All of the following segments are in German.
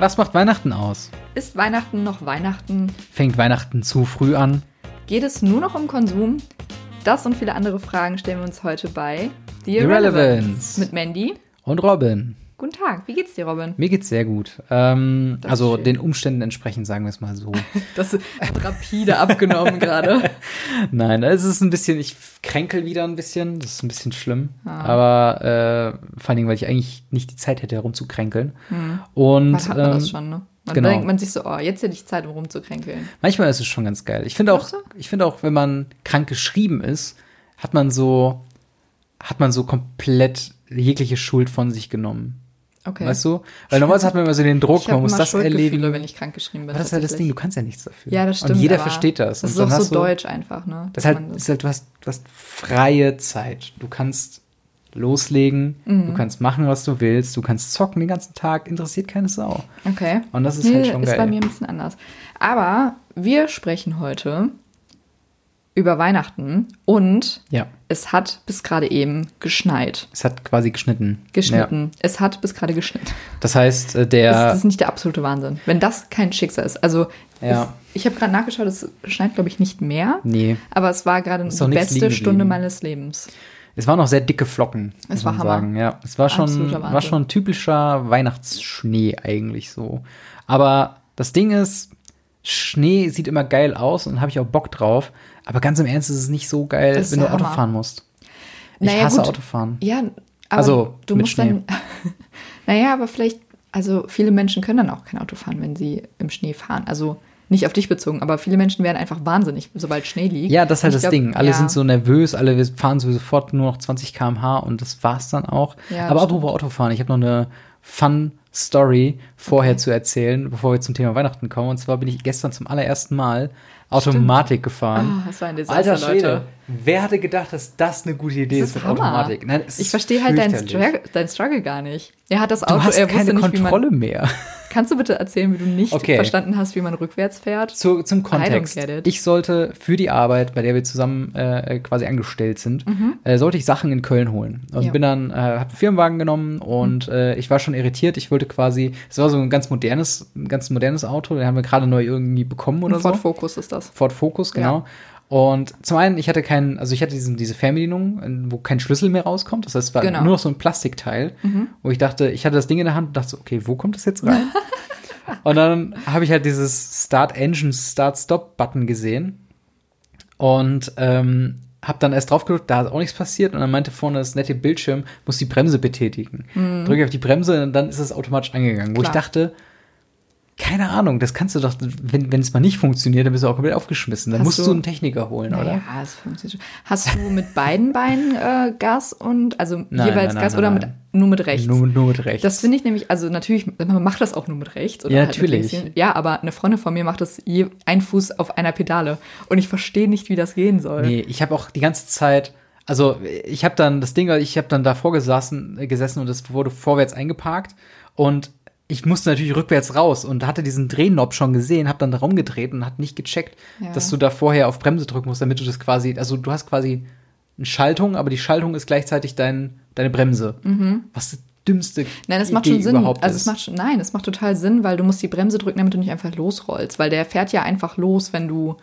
Was macht Weihnachten aus? Ist Weihnachten noch Weihnachten? Fängt Weihnachten zu früh an? Geht es nur noch um Konsum? Das und viele andere Fragen stellen wir uns heute bei The Irrelevance mit Mandy und Robin. Guten Tag, wie geht's dir, Robin? Mir geht's sehr gut. Ähm, also den Umständen entsprechend, sagen wir es mal so. das hat rapide abgenommen gerade. Nein, es ist ein bisschen, ich kränkel wieder ein bisschen, das ist ein bisschen schlimm. Ah. Aber äh, vor allen Dingen, weil ich eigentlich nicht die Zeit hätte, herumzukränkeln. Hm. Und man hat man ähm, das schon, ne? Man genau. denkt man sich so, oh, jetzt hätte ich Zeit, um rumzukränkeln. Manchmal ist es schon ganz geil. Ich finde auch, ich finde auch, wenn man krank geschrieben ist, hat man so, hat man so komplett jegliche Schuld von sich genommen. Okay. Weißt du? Weil normalerweise hat man immer so den Druck, man muss das erledigen. wenn ich krankgeschrieben bin. Aber das ist halt das Ding, du kannst ja nichts dafür. Ja, das stimmt. Und jeder versteht das. Das ist auch so deutsch einfach, ne? Das, halt, ist halt, du hast, du hast freie Zeit. Du kannst loslegen, mhm. du kannst machen, was du willst, du kannst zocken den ganzen Tag, interessiert keine Sau. Okay. Und das ist nee, halt schon geil. ist bei mir ein bisschen anders. Aber wir sprechen heute über Weihnachten und ja. es hat bis gerade eben geschneit. Es hat quasi geschnitten. Geschnitten. Ja. Es hat bis gerade geschnitten. Das heißt, äh, der. Das ist nicht der absolute Wahnsinn. Wenn das kein Schicksal ist. Also, ja. es, ich habe gerade nachgeschaut, es schneit, glaube ich, nicht mehr. Nee. Aber es war gerade die beste Stunde meines Lebens. Es waren noch sehr dicke Flocken. Es war Hammer. Sagen. Ja, es war schon, war schon typischer Weihnachtsschnee eigentlich so. Aber das Ding ist, Schnee sieht immer geil aus und habe ich auch Bock drauf. Aber ganz im Ernst ist es nicht so geil, wenn du Auto fahren musst. Ich naja, hasse gut. Autofahren. Ja, aber also, du musst Schnee. dann. naja, aber vielleicht, also viele Menschen können dann auch kein Auto fahren, wenn sie im Schnee fahren. Also nicht auf dich bezogen, aber viele Menschen werden einfach wahnsinnig, sobald Schnee liegt. Ja, das ist halt das glaub, Ding. Alle ja. sind so nervös, alle fahren so sofort nur noch 20 km/h und das war's dann auch. Ja, aber apropos Autofahren, ich habe noch eine Fun Story vorher okay. zu erzählen, bevor wir zum Thema Weihnachten kommen. Und zwar bin ich gestern zum allerersten Mal Automatik Stimmt. gefahren. Oh, das war ein Desaster, Alter Schwede, Leute. wer hatte gedacht, dass das eine gute Idee ist, ist mit Automatik? Nein, ich verstehe halt deinen Struggle, dein Struggle gar nicht. Er hat das Auto, du hast er keine nicht, Kontrolle mehr. Kannst du bitte erzählen, wie du nicht okay. verstanden hast, wie man rückwärts fährt? Zu, zum Kontext. Ich sollte für die Arbeit, bei der wir zusammen äh, quasi angestellt sind, mhm. äh, sollte ich Sachen in Köln holen. Und ja. bin dann, äh, hab einen Firmenwagen genommen und mhm. äh, ich war schon irritiert. Ich wollte quasi, es war so ein ganz modernes, ein ganz modernes Auto, den haben wir gerade neu irgendwie bekommen oder ein so. Ford Focus ist das. Ford Focus, genau. Ja. Und zum einen, ich hatte keinen, also ich hatte diesen, diese Fernbedienung, wo kein Schlüssel mehr rauskommt. Das heißt, es war genau. nur noch so ein Plastikteil, mhm. wo ich dachte, ich hatte das Ding in der Hand und dachte so, okay, wo kommt das jetzt rein? und dann habe ich halt dieses Start Engine, Start Stop Button gesehen und ähm, habe dann erst drauf gedrückt, da ist auch nichts passiert und dann meinte vorne das nette Bildschirm, muss die Bremse betätigen. Mhm. Drücke auf die Bremse und dann ist es automatisch angegangen, wo Klar. ich dachte, keine Ahnung, das kannst du doch, wenn, es mal nicht funktioniert, dann bist du auch komplett aufgeschmissen. Dann Hast musst du, du einen Techniker holen, naja, oder? Ja, es funktioniert schon. Hast du mit beiden Beinen äh, Gas und, also nein, jeweils nein, Gas nein, oder mit, nur mit rechts? Nur, nur mit rechts. Das finde ich nämlich, also natürlich, man macht das auch nur mit rechts. Oder ja, halt natürlich. ja, aber eine Freundin von mir macht das je ein Fuß auf einer Pedale. Und ich verstehe nicht, wie das gehen soll. Nee, ich habe auch die ganze Zeit, also ich habe dann das Ding, ich habe dann davor gesessen, gesessen und es wurde vorwärts eingeparkt. Und ich musste natürlich rückwärts raus und hatte diesen Drehknopf schon gesehen, habe dann da rumgedreht und hat nicht gecheckt, ja. dass du da vorher auf Bremse drücken musst, damit du das quasi, also du hast quasi eine Schaltung, aber die Schaltung ist gleichzeitig dein, deine Bremse. Mhm. Was das dümmste Nein, das macht schon Sinn. Also es macht schon, nein, es macht total Sinn, weil du musst die Bremse drücken, damit du nicht einfach losrollst, weil der fährt ja einfach los, wenn du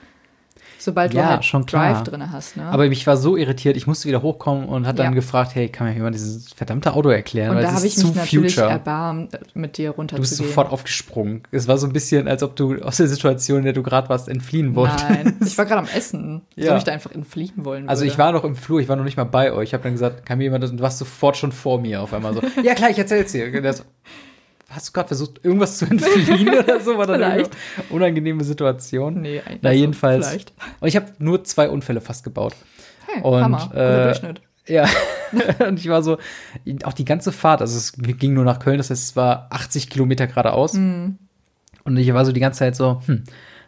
sobald ja, du halt schon Drive drin hast. Ne? Aber ich war so irritiert, ich musste wieder hochkommen und hat dann ja. gefragt, hey, kann mir jemand dieses verdammte Auto erklären? Und da habe ich mich natürlich future. erbarmt, mit dir runterzugehen. Du bist sofort aufgesprungen. Es war so ein bisschen, als ob du aus der Situation, in der du gerade warst, entfliehen wolltest. Nein, ich war gerade am Essen. Ja. Soll ich da einfach entfliehen wollen würde. Also ich war noch im Flur, ich war noch nicht mal bei euch. Ich habe dann gesagt, kann mir jemand, du warst sofort schon vor mir auf einmal so. ja klar, ich erzähl's dir. Hast du gerade versucht, irgendwas zu entfliehen oder so? War das eine unangenehme Situation? Nee, eigentlich Na, jedenfalls. Vielleicht. Und ich habe nur zwei Unfälle fast gebaut. Hey, und, Hammer. Äh, Durchschnitt. Ja, und ich war so, auch die ganze Fahrt, also es ging nur nach Köln, das heißt, es war 80 Kilometer geradeaus. Mhm. Und ich war so die ganze Zeit so, hm,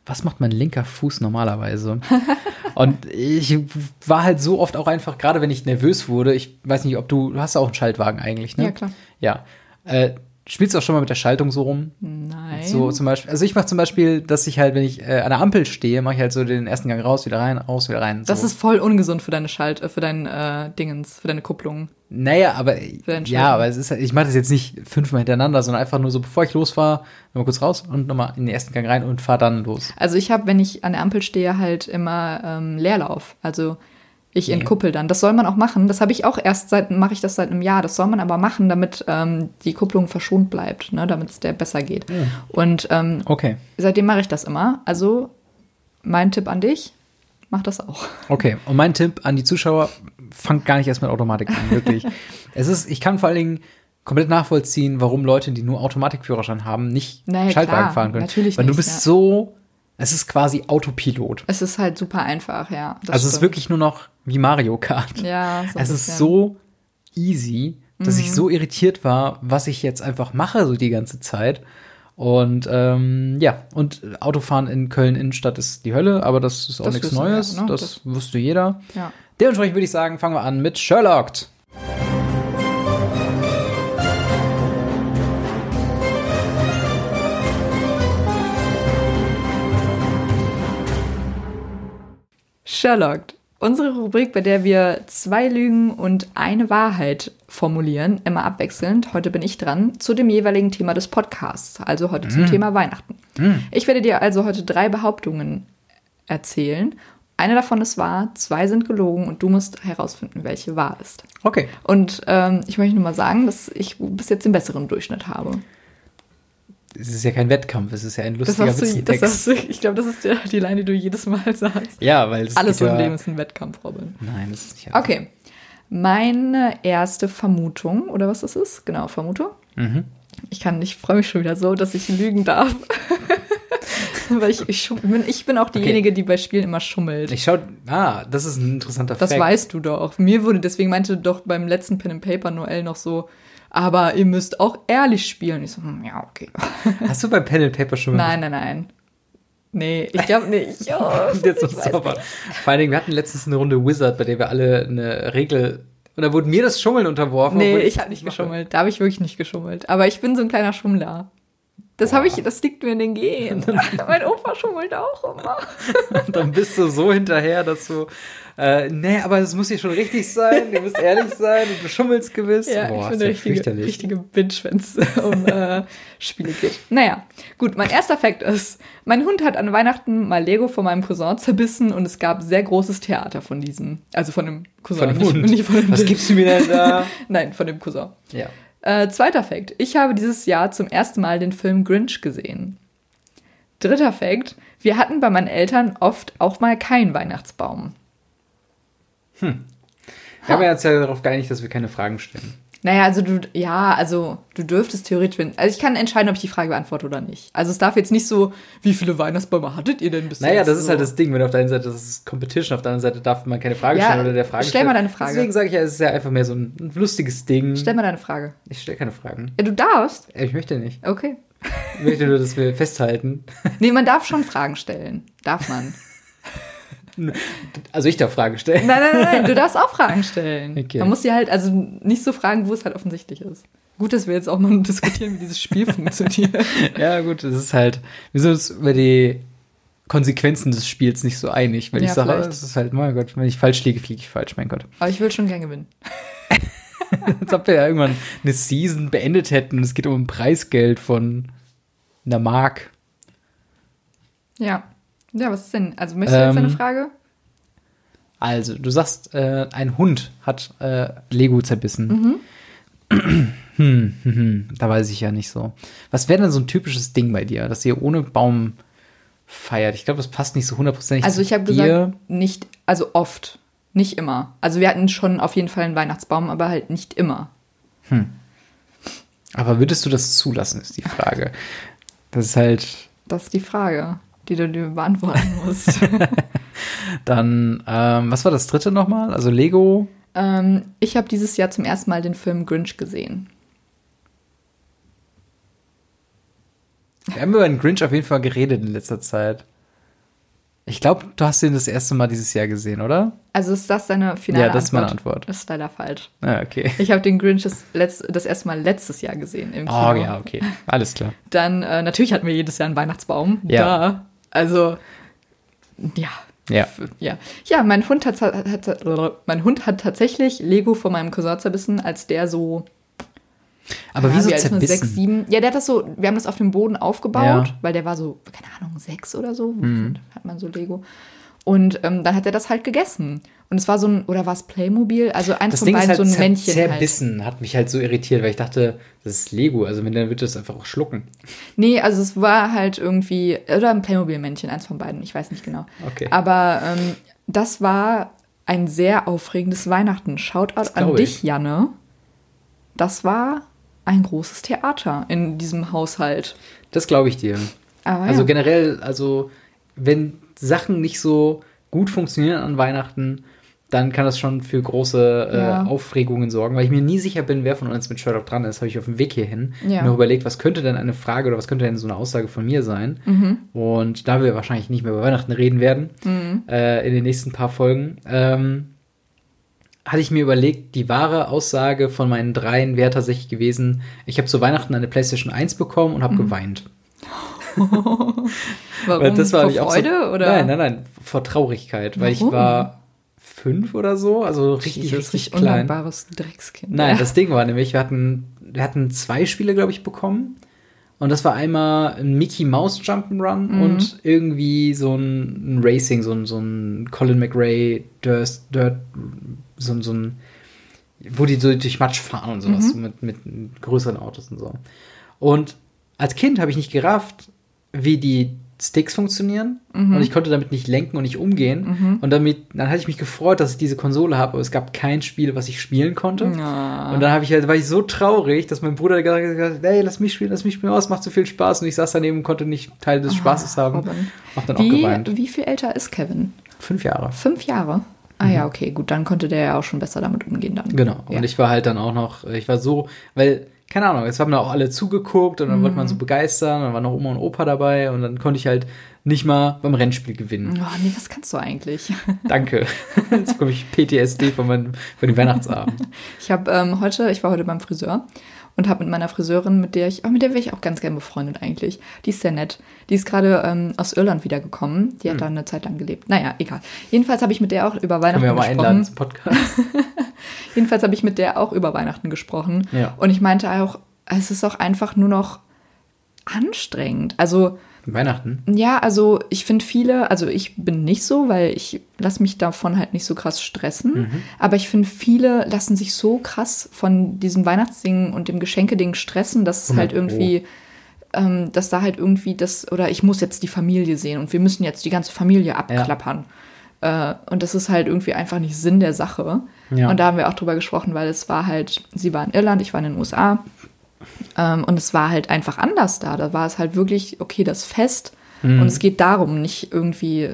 was macht mein linker Fuß normalerweise? und ich war halt so oft auch einfach, gerade wenn ich nervös wurde, ich weiß nicht, ob du, du hast auch einen Schaltwagen eigentlich, ne? Ja, klar. Ja. Äh, Spielst du auch schon mal mit der Schaltung so rum? Nein. So zum Beispiel, also ich mache zum Beispiel, dass ich halt, wenn ich äh, an der Ampel stehe, mache ich halt so den ersten Gang raus, wieder rein, raus, wieder rein. So. Das ist voll ungesund für deine Schalt, äh, für dein äh, Dingens, für deine Kupplung. Naja, aber ja, aber es ist halt, ich mache das jetzt nicht fünfmal hintereinander, sondern einfach nur so, bevor ich losfahre, nochmal kurz raus und nochmal in den ersten Gang rein und fahre dann los. Also ich habe, wenn ich an der Ampel stehe, halt immer ähm, Leerlauf. Also ich entkuppel dann. Das soll man auch machen. Das habe ich auch erst seit, mache ich das seit einem Jahr. Das soll man aber machen, damit ähm, die Kupplung verschont bleibt, ne? damit es der besser geht. Ja. Und ähm, Okay. seitdem mache ich das immer. Also mein Tipp an dich, mach das auch. Okay, und mein Tipp an die Zuschauer, fangt gar nicht erst mit Automatik an, wirklich. es ist, ich kann vor allen Dingen komplett nachvollziehen, warum Leute, die nur Automatikführerschein haben, nicht Naja, Schaltwagen klar, fahren können. natürlich Weil du nicht, bist ja. so, es ist quasi Autopilot. Es ist halt super einfach, ja. also es ist wirklich nur noch wie Mario Kart. Ja, so es ist. Mhm. so easy, dass ich so irritiert war, was ich jetzt einfach mache so die ganze Zeit. Und ähm, ja, und Autofahren in Köln Innenstadt ist die Hölle, aber das ist auch Das nichts Neues. ne? Das, Das- wusste jeder. Ja. Dementsprechend würde ich sagen, fangen wir an mit Sherlocked. Sherlock. Unsere Rubrik, bei der wir zwei Lügen und eine Wahrheit formulieren, immer abwechselnd. Heute bin ich dran, zu dem jeweiligen Thema des Podcasts, also heute zum Thema Weihnachten. Ich werde dir also heute drei Behauptungen erzählen. Eine davon ist wahr, zwei sind gelogen und du musst herausfinden, welche wahr ist. Okay. Und ähm, ich möchte nur mal sagen, dass ich bis jetzt den besseren Durchschnitt habe. Es ist ja kein Wettkampf, es ist ja ein Das lustiger hast du, das du, ich glaube, das ist die, die Line, die du jedes Mal sagst. Ja, weil es Alles im ja, Leben ist ein Wettkampf, Robin. Nein, das ist nicht. Okay. Meine erste Vermutung, oder was das ist? Genau, Vermutung. Mhm. Ich kann, ich freue mich schon wieder so, dass ich lügen darf. Weil ich, ich, bin, ich bin auch diejenige, die bei Spielen immer schummelt. Ich schau, ah, das ist ein interessanter das Fact. weißt du doch. Mir wurde, deswegen meinte doch beim letzten Pen and Paper Noel noch so, aber ihr müsst auch ehrlich spielen. Ich so, hm, ja, okay. Hast du beim Pen and Paper schon mal Nein, nein, nein. Nee, ich glaube nicht. Oh, Jetzt ich so weiß nicht. Vor allen Dingen, wir hatten letztens eine Runde Wizard, bei der wir alle eine Regel. Und da wurde mir das Schummeln unterworfen. Nee, ich habe nicht geschummelt. Da habe ich wirklich nicht geschummelt. Aber ich bin so ein kleiner Schummler. Das habe ich, das liegt mir in den Genen. mein Opa schummelt auch immer. Und dann bist du so hinterher, dass du. Äh, nee, aber es muss hier schon richtig sein. Du musst ehrlich sein du schummelst gewiss. Ja, Boah, ich bin eine richtige, richtige Binge, wenn es um äh, Spiele geht. Naja, gut, mein erster Fakt ist, mein Hund hat an Weihnachten mal Lego von meinem Cousin zerbissen und es gab sehr großes Theater von diesem, also von dem Cousin. Von dem nicht, Hund. Nicht von dem Was gibst du mir denn da? Nein, von dem Cousin. ja. Äh, zweiter Fakt. Ich habe dieses Jahr zum ersten Mal den Film Grinch gesehen. Dritter Fakt. Wir hatten bei meinen Eltern oft auch mal keinen Weihnachtsbaum. Wir haben ja jetzt ja darauf geeinigt, dass wir keine Fragen stellen. Naja, also du, ja, also du dürftest theoretisch, wenn, also ich kann entscheiden, ob ich die Frage beantworte oder nicht. Also es darf jetzt nicht so, wie viele Weihnachtsbäume hattet ihr denn bis Naja, das ist halt das Ding, wenn auf der einen Seite das ist Competition, auf der anderen Seite darf man keine Frage Ja, stellen oder der Frage stell mal deine Frage. Deswegen sage ich ja, es ist ja einfach mehr so ein lustiges Ding. Stell mal deine Frage. ich stelle keine Fragen. Ja, du darfst. Ich möchte nicht. Okay. Ich möchte nur, dass wir festhalten. Nee, man darf schon Fragen stellen. Darf man. Also ich darf Fragen stellen. Nein, nein, nein, du darfst auch Fragen stellen. Okay. Man muss sie halt, also nicht so fragen, wo es halt offensichtlich ist. Gut, dass wir jetzt auch mal diskutieren, wie dieses Spiel funktioniert. Ja, gut, es ist halt, wir sind uns über die Konsequenzen des Spiels nicht so einig. Wenn Ja, ich sage, vielleicht. es ist halt, mein Gott, wenn ich falsch liege, fliege ich falsch, mein Gott. Aber ich will schon gern gewinnen. Als ob wir ja irgendwann eine Season beendet hätten und es geht um ein Preisgeld von einer Mark. Ja. Ja, was ist denn? Also möchtest du jetzt Ähm, eine Frage? Also, du sagst, äh, ein Hund hat äh, Lego zerbissen. Mhm. hm, hm, hm, da weiß ich ja nicht so. Was wäre denn so ein typisches Ding bei dir, dass ihr ohne Baum feiert? Ich glaube, das passt nicht so hundertprozentig Also ich habe gesagt, nicht, also oft. Nicht immer. Also wir hatten schon auf jeden Fall einen Weihnachtsbaum, aber halt nicht immer. Aber würdest du das zulassen, ist die Frage. Das ist halt Das ist die Frage, die du dir beantworten musst. dann, ähm, was war das dritte nochmal? Also Lego. ähm, ich habe dieses Jahr zum ersten Mal den Film Grinch gesehen. Wir haben über den Grinch auf jeden Fall geredet in letzter Zeit. Ich glaube, du hast ihn das erste Mal dieses Jahr gesehen, oder? Also ist das deine finale Ja, das ist meine Antwort. Das ist leider falsch. Ah, okay. Ich habe den Grinch das, letzt, das erste Mal letztes Jahr gesehen im Kino. Oh ja, okay. Alles klar. Dann, äh, natürlich hatten wir jedes Jahr einen Weihnachtsbaum. Ja. Da. Also, ja. Ja. Ja, ja mein, Hund hat, hat, mein Hund hat tatsächlich Lego von meinem Cousin zerbissen, als der so. Aber ja, wieso man? zerbissen? Sechs, sieben. Ja, der hat das so, wir haben das auf dem Boden aufgebaut, Ja. Mhm. weil der war so, keine Ahnung, sechs oder so. Hat man so Lego. Und ähm, dann hat er das halt gegessen. Und es war so ein, oder war es Playmobil? Also eins Das von Ding beiden halt so ein zer Männchen. Halt. zerbissen, hat mich halt so irritiert, weil ich dachte, das ist Lego. Also wenn, dann wird das einfach auch schlucken. Nee, also es war halt irgendwie, oder ein Playmobil-Männchen, eins von beiden, ich weiß nicht genau. Okay. Aber ähm, das war ein sehr aufregendes Weihnachten. Shoutout an dich, ich. Janne. Das war ein großes Theater in diesem Haushalt. Das glaube ich dir. Aber Also ja. generell, also wenn Sachen nicht so gut funktionieren an Weihnachten, dann kann das schon für große äh, Ja. Aufregungen sorgen, weil ich mir nie sicher bin, wer von uns mit Sherlock dran ist. Habe ich auf dem Weg hierhin Ja. mir überlegt, was könnte denn eine Frage oder was könnte denn so eine Aussage von mir sein? Mhm. Und da wir wahrscheinlich nicht mehr über Weihnachten reden werden, äh, in den nächsten paar Folgen, ähm, hatte ich mir überlegt, die wahre Aussage von meinen dreien wäre tatsächlich gewesen, ich habe zu Weihnachten eine PlayStation 1 bekommen und habe Mhm. geweint. Warum? Das war Vor Freude so, oder? Nein, nein, nein, vor Traurigkeit, weil ich war fünf oder so, also richtig, Dieses richtig klein. Dreckskind. Nein, das Ding war nämlich, wir hatten, wir hatten zwei Spiele, glaube ich, bekommen. Und das war einmal ein Mickey Mouse Jump'n'Run Mhm. und irgendwie so ein, Racing, so ein, so ein Colin McRae Dirt, Dirt so, ein- so ein, wo die so durch Matsch fahren und sowas, Mhm. mit, mit größeren Autos und so. Und als Kind habe ich nicht gerafft, wie die Sticks funktionieren Mhm. und ich konnte damit nicht lenken und nicht umgehen. Und damit, dann hatte ich mich gefreut, dass ich diese Konsole habe, aber es gab kein Spiel, was ich spielen konnte. Ja. Und dann habe ich halt, war ich so traurig, dass mein Bruder gesagt hat, hey, lass mich spielen, lass mich spielen, oh, es macht so viel Spaß. Und ich saß daneben und konnte nicht Teil des Spaßes haben. Robin. Hab dann auch wie, geweint. wie viel älter ist Kevin? Fünf Jahre. Fünf Jahre? Ah ja, okay, gut, dann konnte der ja auch schon besser damit umgehen dann. Mhm. Genau. Ja. Und ich war halt dann auch noch, ich war so, weil, keine Ahnung, jetzt haben da auch alle zugeguckt und dann wollte Mhm. man so begeistern, dann waren noch Oma und Opa dabei und dann konnte ich halt nicht mal beim Rennspiel gewinnen. Oh, nee, was kannst du eigentlich? Danke. Jetzt bekomme ich PTSD von, meinem, von dem Weihnachtsabend. Ich habe ähm, heute, ich war heute beim Friseur und habe mit meiner Friseurin, mit der ich, oh, mit der wäre ich auch ganz gern befreundet eigentlich. Die ist sehr nett. Die ist gerade ähm, aus Irland wiedergekommen. Die hat da eine Zeit lang gelebt. Naja, egal. Jedenfalls habe ich mit der auch über Können Weihnachten wir ja mal einladen gesprochen. zum Podcast. Jedenfalls habe ich mit der auch über Weihnachten gesprochen. Ja. Und ich meinte auch, es ist auch einfach nur noch anstrengend. Also Weihnachten. ja, also ich finde viele, also ich bin nicht so, weil ich lasse mich davon halt nicht so krass stressen. Mhm. Aber ich finde, viele lassen sich so krass von diesem Weihnachtsding und dem Geschenkeding stressen, dass es 100 halt irgendwie, ähm, dass da halt irgendwie das, oder ich muss jetzt die Familie sehen und wir müssen jetzt die ganze Familie abklappern. Äh, und das ist halt irgendwie einfach nicht Sinn der Sache. Ja. Und da haben wir auch drüber gesprochen, weil es war halt, sie war in Irland, ich war in den USA. Ähm, und es war halt einfach anders da. Da war es halt wirklich, okay, das Fest. Mhm. Und es geht darum, nicht irgendwie,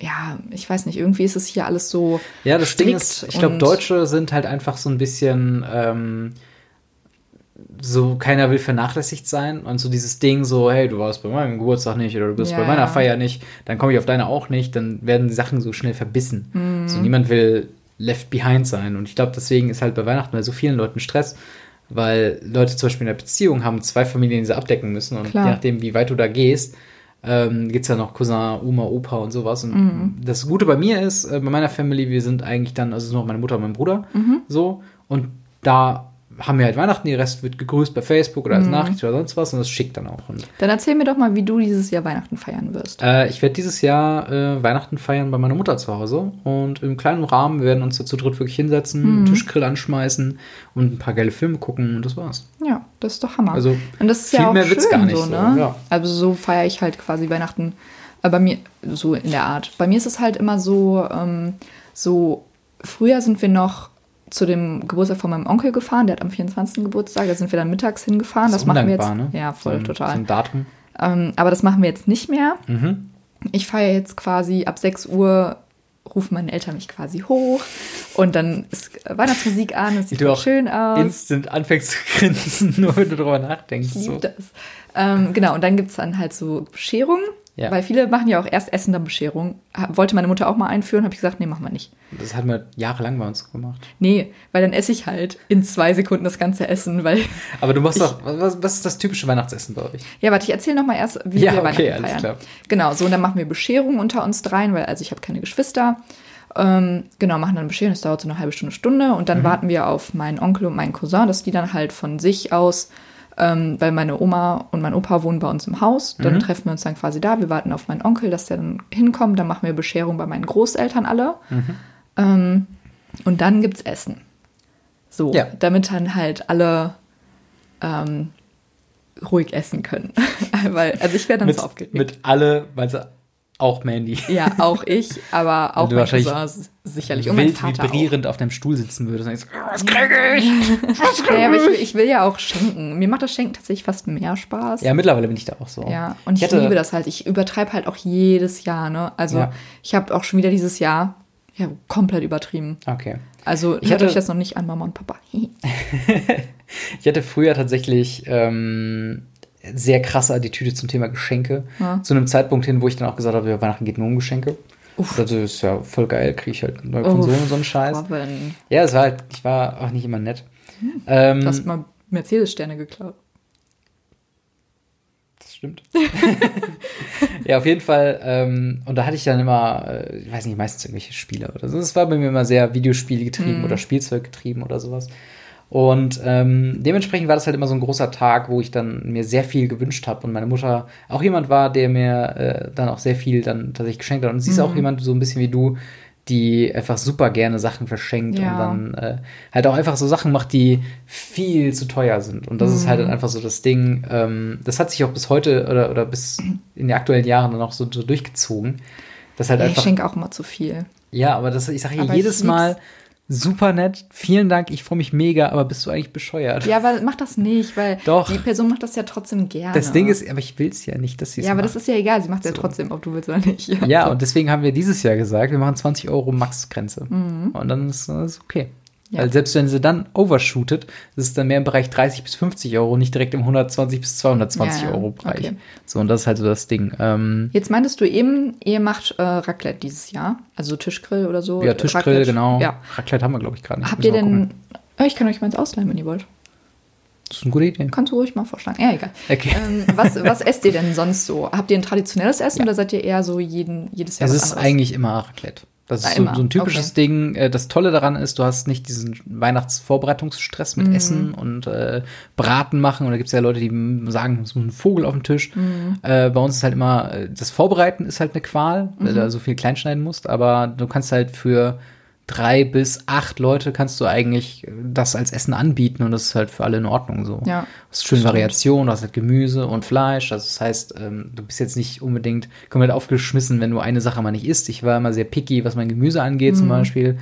ja, ich weiß nicht, irgendwie ist es hier alles so. Ja, das Ding ist, ich glaube, Deutsche sind halt einfach so ein bisschen ähm, so, keiner will vernachlässigt sein und so dieses Ding so, hey, du warst bei meinem Geburtstag nicht oder du bist Ja, bei meiner ja. Feier nicht, dann komme ich auf deine auch nicht, dann werden die Sachen so schnell verbissen. Mhm. So niemand will left behind sein und ich glaube, deswegen ist halt bei Weihnachten bei so vielen Leuten Stress, weil Leute zum Beispiel in einer Beziehung haben zwei Familien, die sie abdecken müssen und Klar. je nachdem, wie weit du da gehst, ähm, gibt es ja noch Cousin, Oma, Opa und sowas. Und Mhm. das Gute bei mir ist, äh, bei meiner Family, wir sind eigentlich dann, also es ist noch meine Mutter und mein Bruder, Mhm. so. Und da haben wir halt Weihnachten, der Rest wird gegrüßt bei Facebook oder als Mhm. Nachricht oder sonst was und das schickt dann auch. Und Dann erzähl mir doch mal, wie du dieses Jahr Weihnachten feiern wirst. äh, ich werde dieses Jahr äh, Weihnachten feiern bei meiner Mutter zu Hause und im kleinen Rahmen wir werden uns da zu dritt wirklich hinsetzen, Mhm. einen Tischgrill anschmeißen und ein paar geile Filme gucken und das war's. Ja, das ist doch Hammer. Also, und das ist viel ja auch mehr schön wird's gar nicht so, so, ne? ja. Also so feiere ich halt quasi Weihnachten. äh, bei mir so in der Art. Bei mir ist es halt immer so, ähm, so früher sind wir noch zu dem Geburtstag von meinem Onkel gefahren, der hat am 24. Geburtstag, da sind wir dann mittags hingefahren. Das, ist machen wir jetzt. ne? Ja, voll, so ein, total. So ein Datum. Ähm, aber das machen wir jetzt nicht mehr. Mhm. Ich feiere jetzt quasi ab 6 Uhr rufen meine Eltern mich quasi hoch und dann ist Weihnachtsmusik an, es sieht du auch schön aus. instant anfängst zu grinsen, nur wenn du drüber nachdenkst. Ich So. liebe das. Ähm, genau, und dann gibt es dann halt so Bescherung Ja. Weil viele machen ja auch erst Essen, dann Bescherung. Wollte meine Mutter auch mal einführen, habe ich gesagt, nee, machen wir nicht. Das haben wir jahrelang bei uns gemacht. Nee, weil dann esse ich halt in zwei Sekunden das ganze Essen, weil. Aber du machst doch, was, was, ist das typische Weihnachtsessen bei euch? Ja, warte, ich erzähle noch mal erst, wie ja, wir okay, Weihnachten feiern. Klar. Genau, so, und dann machen wir Bescherung unter uns dreien, weil, also ich habe keine Geschwister. Ähm, genau, machen dann Bescherung, das dauert so eine halbe Stunde, Stunde. Und dann mhm. warten wir auf meinen Onkel und meinen Cousin, dass die dann halt von sich aus ähm, weil meine Oma und mein Opa wohnen bei uns im Haus. Dann mhm. treffen wir uns dann quasi da. Wir warten auf meinen Onkel, dass der dann hinkommt. Dann machen wir Bescherung bei meinen Großeltern alle. Mhm. Ähm, und dann gibt es Essen. So, ja. damit dann halt alle ähm, ruhig essen können. weil, also ich werde dann mit, so aufgeregt. Mit alle, weil sie auch Mandy. Ja, auch ich, aber auch du mein Cousin sicherlich. Und wild vibrierend auf deinem Stuhl sitzen würdest und sagst, was kriege ich? Was kriege ja, aber ich will, ich will ja auch schenken. Mir macht das Schenken tatsächlich fast mehr Spaß. Ja, mittlerweile bin ich da auch so. Ja, und ich, ich liebe das halt. Ich übertreibe halt auch jedes Jahr, ne? Also ja. ich habe auch schon wieder dieses Jahr ja, komplett übertrieben. Okay. Also ich hatte euch das noch nicht an Mama und Papa. ich hatte früher tatsächlich ähm, sehr krasse Attitüde zum Thema Geschenke. Ja. Zu einem Zeitpunkt hin, wo ich dann auch gesagt habe, ja, Weihnachten geht nur um Geschenke. Uff. Das ist ja voll geil, kriege ich halt eine neue Konsole und so einen Scheiß. Robin. Ja, es war halt, ich war auch nicht immer nett. Hm. Ähm, du hast mal Mercedes-Sterne geklaut. Das stimmt. ja, auf jeden Fall. Ähm, und da hatte ich dann immer, äh, ich weiß nicht, meistens irgendwelche Spiele oder so. Es war bei mir immer sehr Videospiele getrieben mhm. oder Spielzeug getrieben oder sowas. Und ähm, dementsprechend war das halt immer so ein großer Tag, wo ich dann mir sehr viel gewünscht habe und meine Mutter auch jemand war, der mir äh, dann auch sehr viel dann tatsächlich geschenkt hat. Und sie ist mhm. auch jemand so ein bisschen wie du, die einfach super gerne Sachen verschenkt ja. und dann äh, halt auch einfach so Sachen macht, die viel zu teuer sind. Und das mhm. ist halt mhm. einfach so das Ding. Ähm, das hat sich auch bis heute oder, oder bis in den aktuellen Jahren dann auch so, so durchgezogen. Das halt ja, einfach, ich schenke auch immer zu viel. Ja, aber das, ich sage ja jedes Mal, super nett, vielen Dank, ich freue mich mega, aber bist du eigentlich bescheuert? Ja, aber mach das nicht, weil Doch. die Person macht das ja trotzdem gerne. Das Ding ist, aber ich will es ja nicht, dass sie es Ja, aber macht. das ist ja egal, sie macht es so. ja trotzdem, ob du willst oder nicht. Ja, ja und deswegen haben wir dieses Jahr gesagt, wir machen 20 Euro Maxgrenze. Mhm. Und dann ist das okay. Ja. Weil selbst wenn sie dann overshootet, ist es dann mehr im Bereich 30 bis 50 Euro, nicht direkt im 120 bis 220 ja, ja. Euro Bereich. Okay. So, und das ist halt so das Ding. Ähm, Jetzt meintest du eben, ihr macht äh, Raclette dieses Jahr, also Tischgrill oder so. Ja, Tischgrill, Raclette. genau. Ja. Raclette haben wir, glaube ich, gerade nicht. Habt ihr denn, oh, ich kann euch meins ausleihen, wenn ihr wollt. Das ist eine gute Idee. Kannst du ruhig mal vorschlagen. Ja, egal. Okay. Ähm, was, was esst ihr denn sonst so? Habt ihr ein traditionelles Essen oder seid ihr eher so jeden, jedes Jahr Es ist anderes? eigentlich immer Raclette. Das ist so, so, ein typisches okay. Ding. Äh, das Tolle daran ist, du hast nicht diesen Weihnachtsvorbereitungsstress mit mm. Essen und äh, Braten machen. Und da gibt es ja Leute, die sagen, es muss ein Vogel auf dem Tisch. Mm. Äh, bei uns ist halt immer, äh, das Vorbereiten ist halt eine Qual, weil mm. du so viel kleinschneiden musst. Aber du kannst halt für drei bis acht Leute kannst du eigentlich das als Essen anbieten und das ist halt für alle in Ordnung so. Ja. Du hast schöne Variation, du hast halt Gemüse und Fleisch. Also das heißt, ähm, du bist jetzt nicht unbedingt komplett aufgeschmissen, wenn du eine Sache mal nicht isst. Ich war immer sehr picky, was mein Gemüse angeht, mhm. zum Beispiel.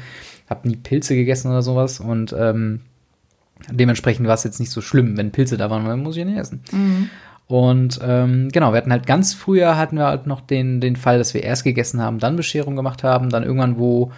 Hab nie Pilze gegessen oder sowas und ähm, dementsprechend war es jetzt nicht so schlimm, wenn Pilze da waren, weil muss ich ja nicht essen. Mhm. Und ähm, genau, wir hatten halt ganz früher hatten wir halt noch den, den Fall, dass wir erst gegessen haben, dann Bescherung gemacht haben, dann irgendwann, wo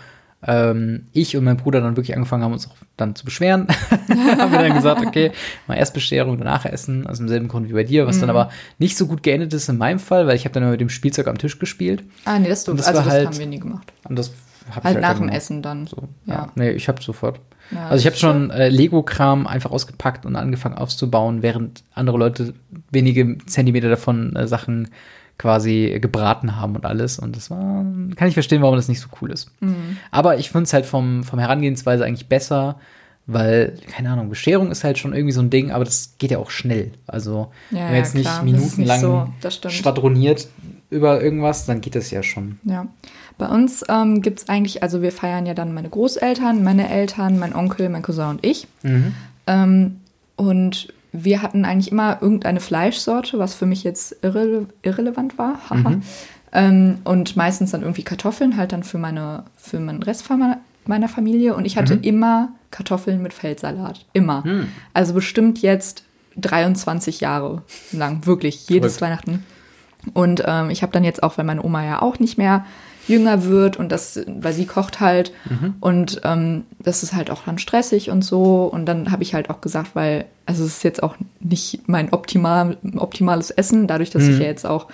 ähm, ich und mein Bruder dann wirklich angefangen haben, uns auch dann zu beschweren. haben wir dann gesagt, okay, mal erst Bescherung, danach essen, aus demselben Grund wie bei dir, was mhm. dann aber nicht so gut geendet ist in meinem Fall, weil ich habe dann immer mit dem Spielzeug am Tisch gespielt. Ah, nee, das, du, das, also das halt, haben wir nie gemacht. Und das hab halt, ich halt nach dem Essen dann. So, ja. ja. Nee, ich habe sofort. Ja, also ich habe schon äh, Lego-Kram einfach ausgepackt und angefangen aufzubauen, während andere Leute wenige Zentimeter davon äh, Sachen quasi gebraten haben und alles. Und das war, kann ich verstehen, warum das nicht so cool ist. Mhm. Aber ich finde es halt vom, vom Herangehensweise eigentlich besser, weil, keine Ahnung, Bescherung ist halt schon irgendwie so ein Ding, aber das geht ja auch schnell. Also, ja, wenn man jetzt nicht klar, minutenlang nicht so, schwadroniert über irgendwas, dann geht das ja schon. Ja. Bei uns ähm, gibt es eigentlich, also wir feiern ja dann meine Großeltern, meine Eltern, mein Onkel, mein Cousin und ich. Mhm. Ähm, und wir hatten eigentlich immer irgendeine Fleischsorte, was für mich jetzt irre irrelevant war. Mhm. Ähm, und meistens dann irgendwie Kartoffeln, halt dann für, meine, für meinen Rest meiner Familie. Und ich hatte mhm. immer Kartoffeln mit Feldsalat. Immer. Mhm. Also bestimmt jetzt 23 Jahre lang, wirklich, jedes Verrückt. Weihnachten. Und ähm, ich habe dann jetzt auch, weil meine Oma ja auch nicht mehr jünger wird und das, weil sie kocht halt mhm. und ähm, das ist halt auch dann stressig und so und dann habe ich halt auch gesagt, weil also es ist jetzt auch nicht mein optimal, optimales Essen, dadurch, dass mhm. ich ja jetzt auch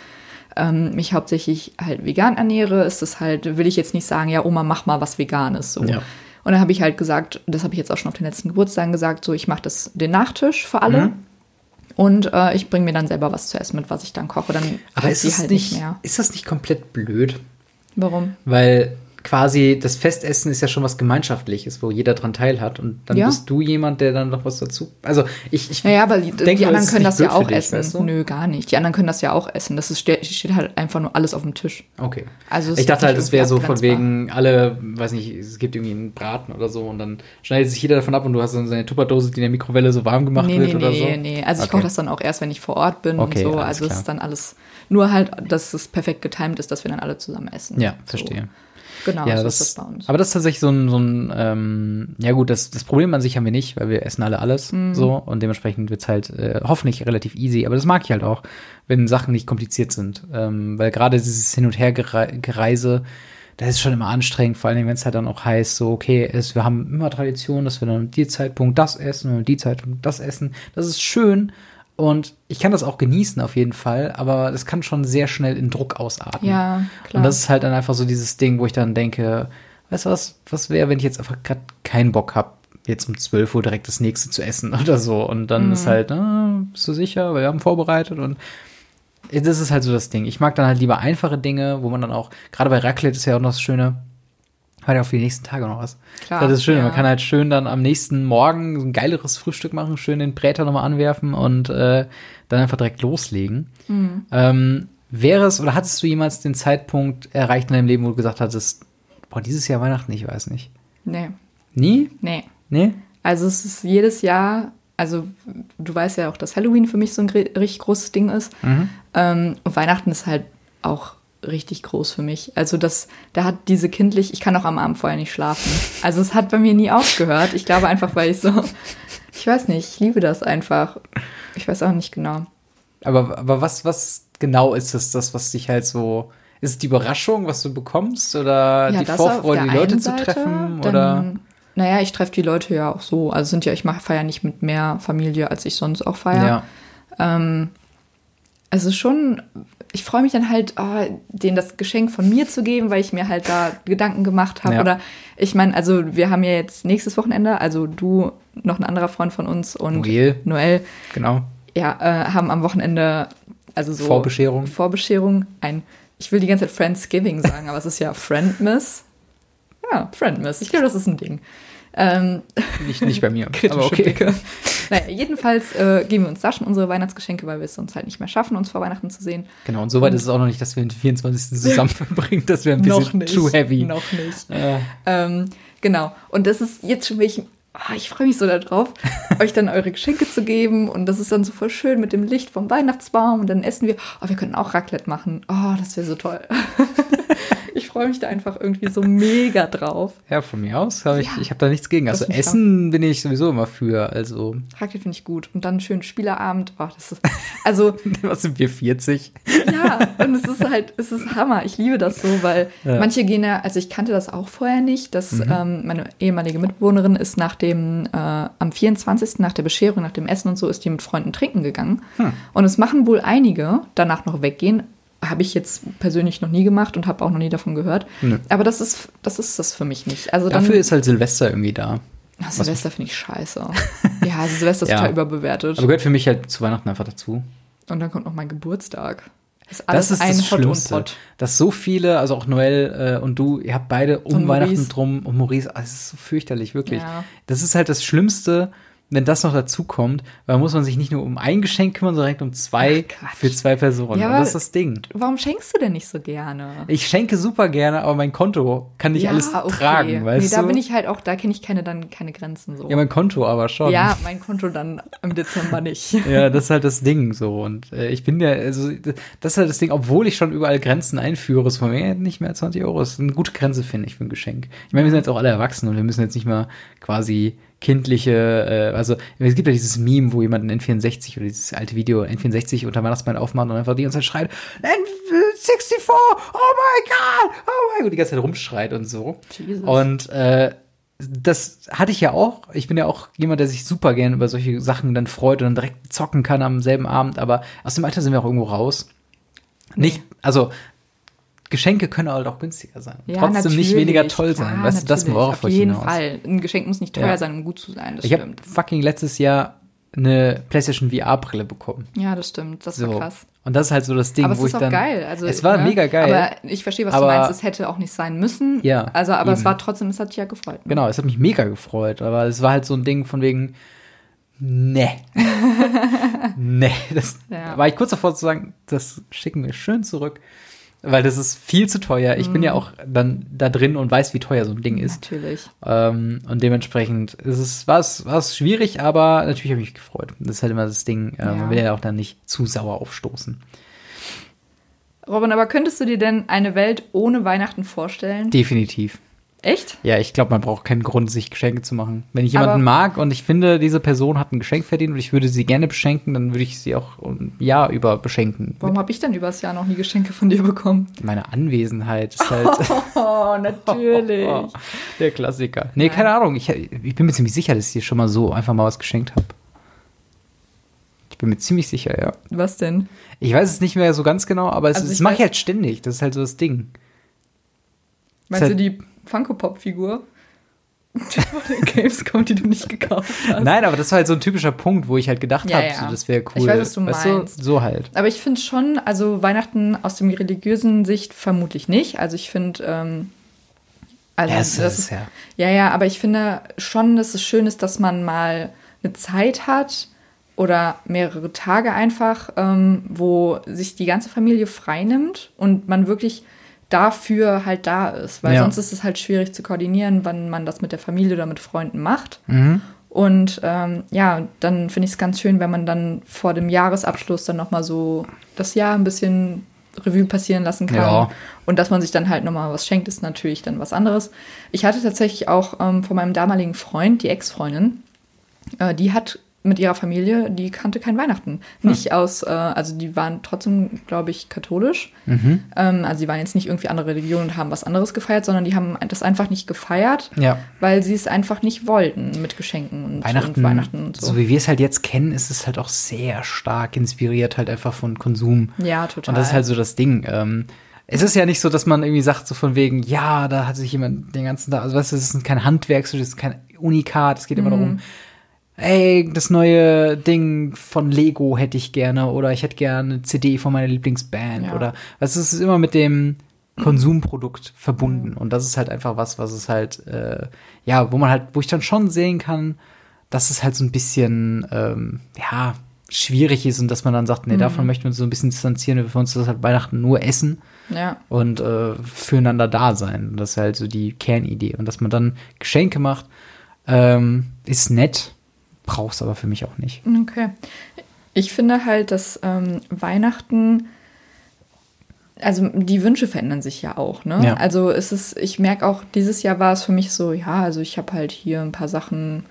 ähm, mich hauptsächlich halt vegan ernähre, ist es halt, will ich jetzt nicht sagen, ja, Oma, mach mal was Veganes. So. Ja. Und dann habe ich halt gesagt, das habe ich jetzt auch schon auf den letzten Geburtstagen gesagt, so ich mache das den Nachtisch für alle. Mhm. Und äh, ich bringe mir dann selber was zu essen mit, was ich dann koche. Dann Aber ist, halt nicht, nicht mehr. ist das nicht komplett blöd? Warum? Weil quasi das Festessen ist ja schon was Gemeinschaftliches, wo jeder dran teilhat. Und dann ja. bist du jemand, der dann noch was dazu. Also ich, ich naja, aber die, denke, die anderen können das ja auch dich, essen. Weißt du? Nö, gar nicht. Die anderen können das ja auch essen. Das ist, steht halt einfach nur alles auf dem Tisch. Okay. Also ich dachte halt, es wäre so von wegen alle, weiß nicht, es gibt irgendwie einen Braten oder so und dann schneidet sich jeder davon ab und du hast dann seine Tupperdose, die in der Mikrowelle so warm gemacht nee, wird nee, oder nee, so. Nee, nee, Also okay. ich koche das dann auch erst, wenn ich vor Ort bin okay, und so. Also es ist dann alles nur halt, dass es perfekt getimt ist, dass wir dann alle zusammen essen. Ja, verstehe. So. Genau, ja, so das, ist das bei uns. Aber das ist tatsächlich so ein, so ein ähm, ja gut, das, das Problem an sich haben wir nicht, weil wir essen alle alles mhm. so und dementsprechend wird es halt äh, hoffentlich relativ easy. Aber das mag ich halt auch, wenn Sachen nicht kompliziert sind. Ähm, weil gerade dieses Hin- und Hergereise, das ist schon immer anstrengend, vor allem wenn es halt dann auch heißt, so, okay, es, wir haben immer Tradition, dass wir dann um die Zeitpunkt das essen und um die Zeitpunkt das essen. Das ist schön, und ich kann das auch genießen auf jeden Fall, aber das kann schon sehr schnell in Druck ausarten. Ja, klar. Und das ist halt dann einfach so dieses Ding, wo ich dann denke, weißt du was, was wäre, wenn ich jetzt einfach gerade keinen Bock habe, jetzt um 12 Uhr direkt das nächste zu essen oder so. Und dann mhm. ist halt, ah, bist du sicher, wir haben vorbereitet und das ist halt so das Ding. Ich mag dann halt lieber einfache Dinge, wo man dann auch, gerade bei Raclette ist ja auch noch das Schöne, hat ja auch für die nächsten Tage noch was. Klar, das ist schön. Ja. Man kann halt schön dann am nächsten Morgen so ein geileres Frühstück machen, schön den Bräter nochmal anwerfen und äh, dann einfach direkt loslegen. Mhm. Ähm, wäre es oder hattest du jemals den Zeitpunkt erreicht in deinem Leben, wo du gesagt hattest, boah, dieses Jahr Weihnachten, ich weiß nicht. Nee. Nie? Nee. Nee? Also es ist jedes Jahr, also du weißt ja auch, dass Halloween für mich so ein richtig großes Ding ist. Mhm. Ähm, und Weihnachten ist halt auch richtig groß für mich. Also das, da hat diese kindlich, ich kann auch am Abend vorher nicht schlafen. Also es hat bei mir nie aufgehört. Ich glaube einfach, weil ich so, ich weiß nicht, ich liebe das einfach. Ich weiß auch nicht genau. Aber, aber was, was genau ist es, das, was dich halt so, ist es die Überraschung, was du bekommst oder ja, die Vorfreude, die Leute Seite, zu treffen dann, oder? Naja, ich treffe die Leute ja auch so. Also sind ja, ich mache feier nicht mit mehr Familie, als ich sonst auch feiere. Ja. Ähm, also schon ich freue mich dann halt, oh, denen das Geschenk von mir zu geben, weil ich mir halt da Gedanken gemacht habe. Ja. Oder ich meine, also wir haben ja jetzt nächstes Wochenende, also du, noch ein anderer Freund von uns und Noel. Noel genau. Ja, äh, haben am Wochenende, also so. Vorbescherung. Vorbescherung, ein, ich will die ganze Zeit Friendsgiving sagen, aber es ist ja Friendmas. Ja, Friendmas. Ich glaube, das ist ein Ding. Ähm, nicht, nicht bei mir. aber okay. Blicke. Naja, jedenfalls äh, geben wir uns da schon unsere Weihnachtsgeschenke, weil wir es uns halt nicht mehr schaffen, uns vor Weihnachten zu sehen. Genau, und soweit ist es auch noch nicht, dass wir den 24. zusammen verbringen. Das wäre ein bisschen noch nicht, too heavy. Noch nicht. Äh. Ähm, genau. Und das ist jetzt schon wirklich oh, ich freue mich so darauf, euch dann eure Geschenke zu geben. Und das ist dann so voll schön mit dem Licht vom Weihnachtsbaum. Und dann essen wir. Oh, wir können auch Raclette machen. Oh, das wäre so toll. Ich freue mich da einfach irgendwie so mega drauf. Ja, von mir aus habe ich, ja, ich habe da nichts gegen. Also Essen bin ich sowieso immer für. Also Raclette finde ich gut. Und dann schönen Spielerabend. Oh, das ist, also. Was sind wir, 40? ja, und es ist halt, es ist Hammer. Ich liebe das so, weil ja. manche gehen ja, also ich kannte das auch vorher nicht, dass mhm. ähm, meine ehemalige Mitbewohnerin ist nach dem, äh, am 24. nach der Bescherung, nach dem Essen und so, ist die mit Freunden trinken gegangen. Hm. Und es machen wohl einige danach noch weggehen, habe ich jetzt persönlich noch nie gemacht und habe auch noch nie davon gehört. Nö. Aber das ist, das ist das für mich nicht. Also Dafür dann, ist halt Silvester irgendwie da. Ach, Silvester finde ich scheiße. ja, also Silvester ist ja. total überbewertet. Aber gehört für mich halt zu Weihnachten einfach dazu. Und dann kommt noch mein Geburtstag. Das ist, alles das, ist ein das Schlimmste. Dass so viele, also auch Noel äh, und du, ihr habt beide um Weihnachten drum und Maurice, ah, es ist so fürchterlich, wirklich. Ja. Das ist halt das Schlimmste, wenn das noch dazu kommt, dann muss man sich nicht nur um ein Geschenk kümmern, sondern direkt um zwei Ach, für zwei Personen. Ja, das ist das Ding. Warum schenkst du denn nicht so gerne? Ich schenke super gerne, aber mein Konto kann nicht ja, alles okay. tragen, weißt nee, da du? Da bin ich halt auch, da kenne ich keine dann keine Grenzen so. Ja, mein Konto aber schon. Ja, mein Konto dann im Dezember nicht. ja, das ist halt das Ding so und äh, ich bin ja also das ist halt das Ding, obwohl ich schon überall Grenzen einführe, ist von mir nicht mehr als 20 Euro. Das ist eine gute Grenze finde ich für ein Geschenk. Ich meine, wir sind jetzt auch alle erwachsen und wir müssen jetzt nicht mal quasi kindliche, äh, also es gibt ja dieses Meme, wo jemand ein N64 oder dieses alte Video N64 unter Weihnachtsmann aufmacht und einfach die ganze Zeit schreit, N64, oh my god, oh my god, die ganze Zeit rumschreit und so. Jesus. Und äh, das hatte ich ja auch. Ich bin ja auch jemand, der sich super gern über solche Sachen dann freut und dann direkt zocken kann am selben Abend, aber aus dem Alter sind wir auch irgendwo raus. Nicht, also Geschenke können halt auch günstiger sein. Ja, Trotzdem nicht weniger toll sein. Weißt du, das worauf Auf jeden hinaus. Fall. Ein Geschenk muss nicht teuer ja. sein, um gut zu sein. ich habe fucking letztes Jahr eine PlayStation VR-Brille bekommen. Ja, das stimmt. Das so. war krass. Und das ist halt so das Ding, aber wo ich dann. geil. Also, es war ne? mega geil. Aber ich verstehe, was aber, du meinst. Es hätte auch nicht sein müssen. Ja. Also, aber eben. es war trotzdem, es hat dich ja gefreut. Ne? Genau, es hat mich mega gefreut. Aber es war halt so ein Ding von wegen, nee. nee. Das ja. war ich kurz davor zu sagen, das schicken wir schön zurück weil das ist viel zu teuer. Ich mm. bin ja mhm. auch dann da drin und weiß, wie teuer so ein Ding ist. Natürlich. Ähm, und dementsprechend ist es, war es, war es schwierig, aber natürlich habe ich mich gefreut. Das ist halt immer das Ding. Äh, ja. Man will ja auch dann nicht zu sauer aufstoßen. Robin, aber könntest du dir denn eine Welt ohne Weihnachten vorstellen? Definitiv. Echt? Ja, ich glaube, man braucht keinen Grund, sich Geschenke zu machen. Wenn ich jemanden Aber mag und ich finde, diese Person hat ein Geschenk verdient und ich würde sie gerne beschenken, dann würde ich sie auch ein Jahr über beschenken. Warum habe ich denn übers Jahr noch nie Geschenke von dir bekommen? Meine Anwesenheit ist halt. Oh, natürlich. Der Klassiker. Nee, Nein. keine Ahnung. Ich, ich bin mir ziemlich sicher, dass ich dir schon mal so einfach mal was geschenkt habe. Ich bin mir ziemlich sicher, ja. Was denn? Ich weiß es nicht mehr so ganz genau, aber es, also das mache ich halt ständig. Das ist halt so das Ding. Meinst halt, du die Funko-Pop-Figur von den Gamescom, die du nicht gekauft hast. Nein, aber das war halt so ein typischer Punkt, wo ich halt gedacht ja, habe, ja. so, das wäre cool. Ich weiß, was du weißt meinst. Du? So halt. Aber ich finde schon, also Weihnachten aus dem religiösen Sicht vermutlich nicht. Also ich finde, ähm, also ja, das, das ist, ja. ja, ja, aber ich finde schon, dass es schön ist, dass man mal eine Zeit hat oder mehrere Tage einfach, ähm, wo sich die ganze Familie freinimmt und man wirklich dafür halt da ist. Weil ja. sonst ist es halt schwierig zu koordinieren, wann man das mit der Familie oder mit Freunden macht. Mhm. Und ähm, ja, dann finde ich es ganz schön, wenn man dann vor dem Jahresabschluss dann nochmal so das Jahr ein bisschen Revue passieren lassen kann. Ja. Und dass man sich dann halt nochmal was schenkt, ist natürlich dann was anderes. Ich hatte tatsächlich auch ähm, von meinem damaligen Freund, die Ex-Freundin, äh, die hat mit ihrer Familie, die kannte kein Weihnachten. Hm. Nicht aus, äh, also die waren trotzdem, glaube ich, katholisch. Mhm. Ähm, also sie waren jetzt nicht irgendwie andere Religionen und haben was anderes gefeiert, sondern die haben das einfach nicht gefeiert, ja. weil sie es einfach nicht wollten mit Geschenken und Weihnachten, und Weihnachten und so. So wie wir es halt jetzt kennen, ist es halt auch sehr stark inspiriert halt einfach von Konsum. Ja, total. Und das ist halt so das Ding. Ähm, es ist ja nicht so, dass man irgendwie sagt, so von wegen, ja, da hat sich jemand den ganzen Tag, also weißt du, es ist kein Handwerk, es ist kein Unikat, es geht immer mhm. darum, ey, das neue Ding von Lego hätte ich gerne oder ich hätte gerne eine CD von meiner Lieblingsband ja. oder was ist es immer mit dem Konsumprodukt verbunden und das ist halt einfach was, was es halt äh, ja, wo man halt, wo ich dann schon sehen kann, dass es halt so ein bisschen ähm, ja schwierig ist und dass man dann sagt, nee, mhm. davon möchten wir uns so ein bisschen distanzieren, wir für uns das halt Weihnachten nur essen ja. und äh, füreinander da sein. Das ist halt so die Kernidee und dass man dann Geschenke macht, ähm, ist nett, brauchst aber für mich auch nicht. Okay. Ich finde halt, dass ähm, Weihnachten, also die Wünsche verändern sich ja auch, ne? Ja. Also es ist, ich merke auch, dieses Jahr war es für mich so, ja, also ich habe halt hier ein paar Sachen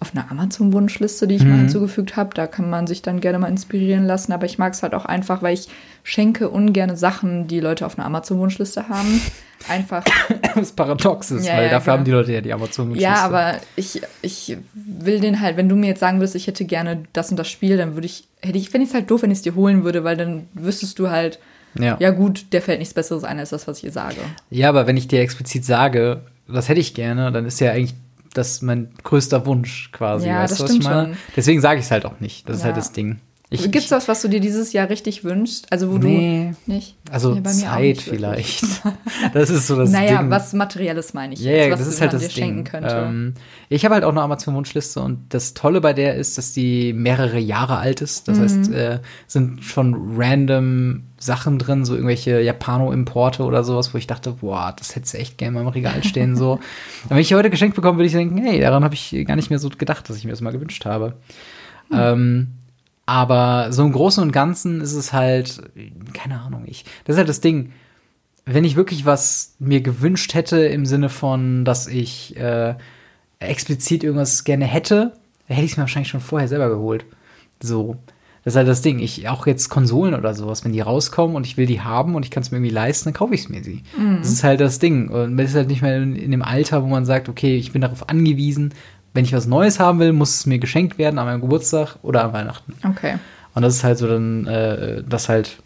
auf einer Amazon-Wunschliste, die ich mhm. mal hinzugefügt habe. Da kann man sich dann gerne mal inspirieren lassen. Aber ich mag es halt auch einfach, weil ich schenke ungerne Sachen, die Leute auf einer Amazon-Wunschliste haben. Einfach. das Paradox ist, ja, weil ja, dafür genau. haben die Leute ja die Amazon-Wunschliste. Ja, aber ich, ich will den halt, wenn du mir jetzt sagen würdest, ich hätte gerne das und das Spiel, dann würde ich, hätte ich, wenn ich es halt doof, wenn ich es dir holen würde, weil dann wüsstest du halt, ja. ja gut, der fällt nichts Besseres ein als das, was ich dir sage. Ja, aber wenn ich dir explizit sage, das hätte ich gerne, dann ist ja eigentlich das mein größter Wunsch quasi. Ja, weißt das du, was ich meine? Schon. Deswegen sage ich es halt auch nicht. Das ja. ist halt das Ding. Gibt es was, was du dir dieses Jahr richtig wünschst? Also wo nee, du nicht? Also nee, Zeit vielleicht. das ist so das naja, Ding. Naja, was Materielles meine ich. Ja, yeah, das ist halt das Ding. Ähm, ich habe halt auch eine Amazon-Wunschliste und das Tolle bei der ist, dass die mehrere Jahre alt ist. Das mhm. heißt, äh, sind schon random Sachen drin, so irgendwelche Japano-Importe oder sowas, wo ich dachte, boah, das hätte echt gerne mal im Regal stehen. so. Und wenn ich heute geschenkt bekomme, würde ich denken, hey, daran habe ich gar nicht mehr so gedacht, dass ich mir das mal gewünscht habe. Mhm. Ähm, aber so im Großen und Ganzen ist es halt, keine Ahnung, ich, das ist halt das Ding. Wenn ich wirklich was mir gewünscht hätte im Sinne von, dass ich äh, explizit irgendwas gerne hätte, hätte ich es mir wahrscheinlich schon vorher selber geholt. So. Das ist halt das Ding. Ich auch jetzt Konsolen oder sowas, wenn die rauskommen und ich will die haben und ich kann es mir irgendwie leisten, dann kaufe ich es mir sie. Mhm. Das ist halt das Ding. Und man ist halt nicht mehr in, in, dem Alter, wo man sagt, okay, ich bin darauf angewiesen, wenn ich was Neues haben will, muss es mir geschenkt werden an meinem Geburtstag oder an Weihnachten. Okay. Und das ist halt so dann, äh, das halt,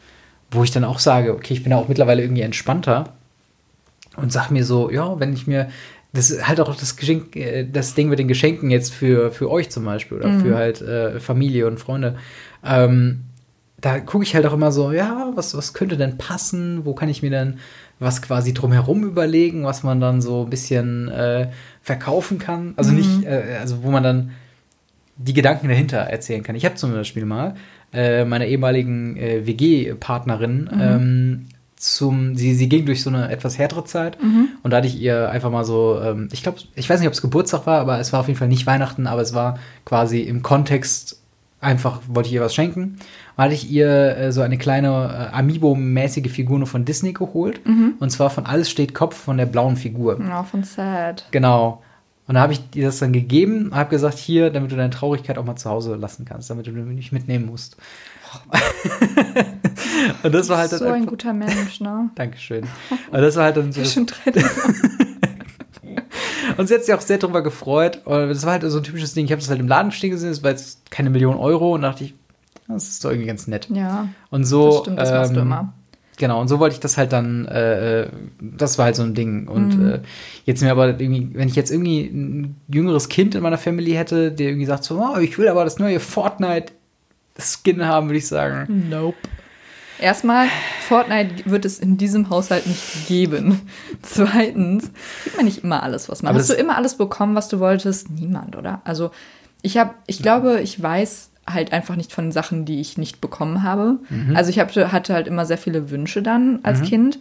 wo ich dann auch sage, okay, ich bin ja auch mittlerweile irgendwie entspannter und sag mir so, ja, wenn ich mir, das ist halt auch das Geschenk, äh, das Ding mit den Geschenken jetzt für, für euch zum Beispiel oder mhm. für halt äh, Familie und Freunde. Ähm, da gucke ich halt auch immer so, ja, was, was könnte denn passen? Wo kann ich mir dann was quasi drumherum überlegen, was man dann so ein bisschen äh, verkaufen kann? Also mhm. nicht, äh, also wo man dann die Gedanken dahinter erzählen kann. Ich habe zum Beispiel mal äh, meiner ehemaligen äh, WG-Partnerin mhm. ähm, zum, sie, sie ging durch so eine etwas härtere Zeit mhm. und da hatte ich ihr einfach mal so, ähm, ich glaube, ich weiß nicht, ob es Geburtstag war, aber es war auf jeden Fall nicht Weihnachten, aber es war quasi im Kontext einfach, wollte ich ihr was schenken. Und hatte ich ihr äh, so eine kleine äh, Amiibo-mäßige Figur nur von Disney geholt mhm. und zwar von Alles steht Kopf von der blauen Figur. Ja, von Sad. Genau. Und da habe ich dir das dann gegeben, habe gesagt, hier, damit du deine Traurigkeit auch mal zu Hause lassen kannst, damit du nicht mitnehmen musst. und das war halt so ein guter Mensch, ne? Dankeschön. Und das war halt dann so. Schon und sie hat sich auch sehr darüber gefreut. Und das war halt so ein typisches Ding. Ich habe das halt im Laden stehen gesehen, das war jetzt keine Million Euro und dachte ich, das ist doch irgendwie ganz nett. Ja. Und so. Das stimmt, das ähm, machst du immer. Genau, und so wollte ich das halt dann, äh, äh, das war halt so ein Ding. Und mhm. äh, jetzt mir aber irgendwie, wenn ich jetzt irgendwie ein jüngeres Kind in meiner Familie hätte, der irgendwie sagt so, oh, ich will aber das neue Fortnite-Skin haben, würde ich sagen. Nope. Erstmal, Fortnite wird es in diesem Haushalt nicht geben. Zweitens, kriegt man nicht immer alles, was man. Aber Hast du immer alles bekommen, was du wolltest? Niemand, oder? Also, ich habe, ich glaube, ich weiß halt einfach nicht von Sachen, die ich nicht bekommen habe. Mhm. Also ich hab, hatte halt immer sehr viele Wünsche dann als mhm. Kind,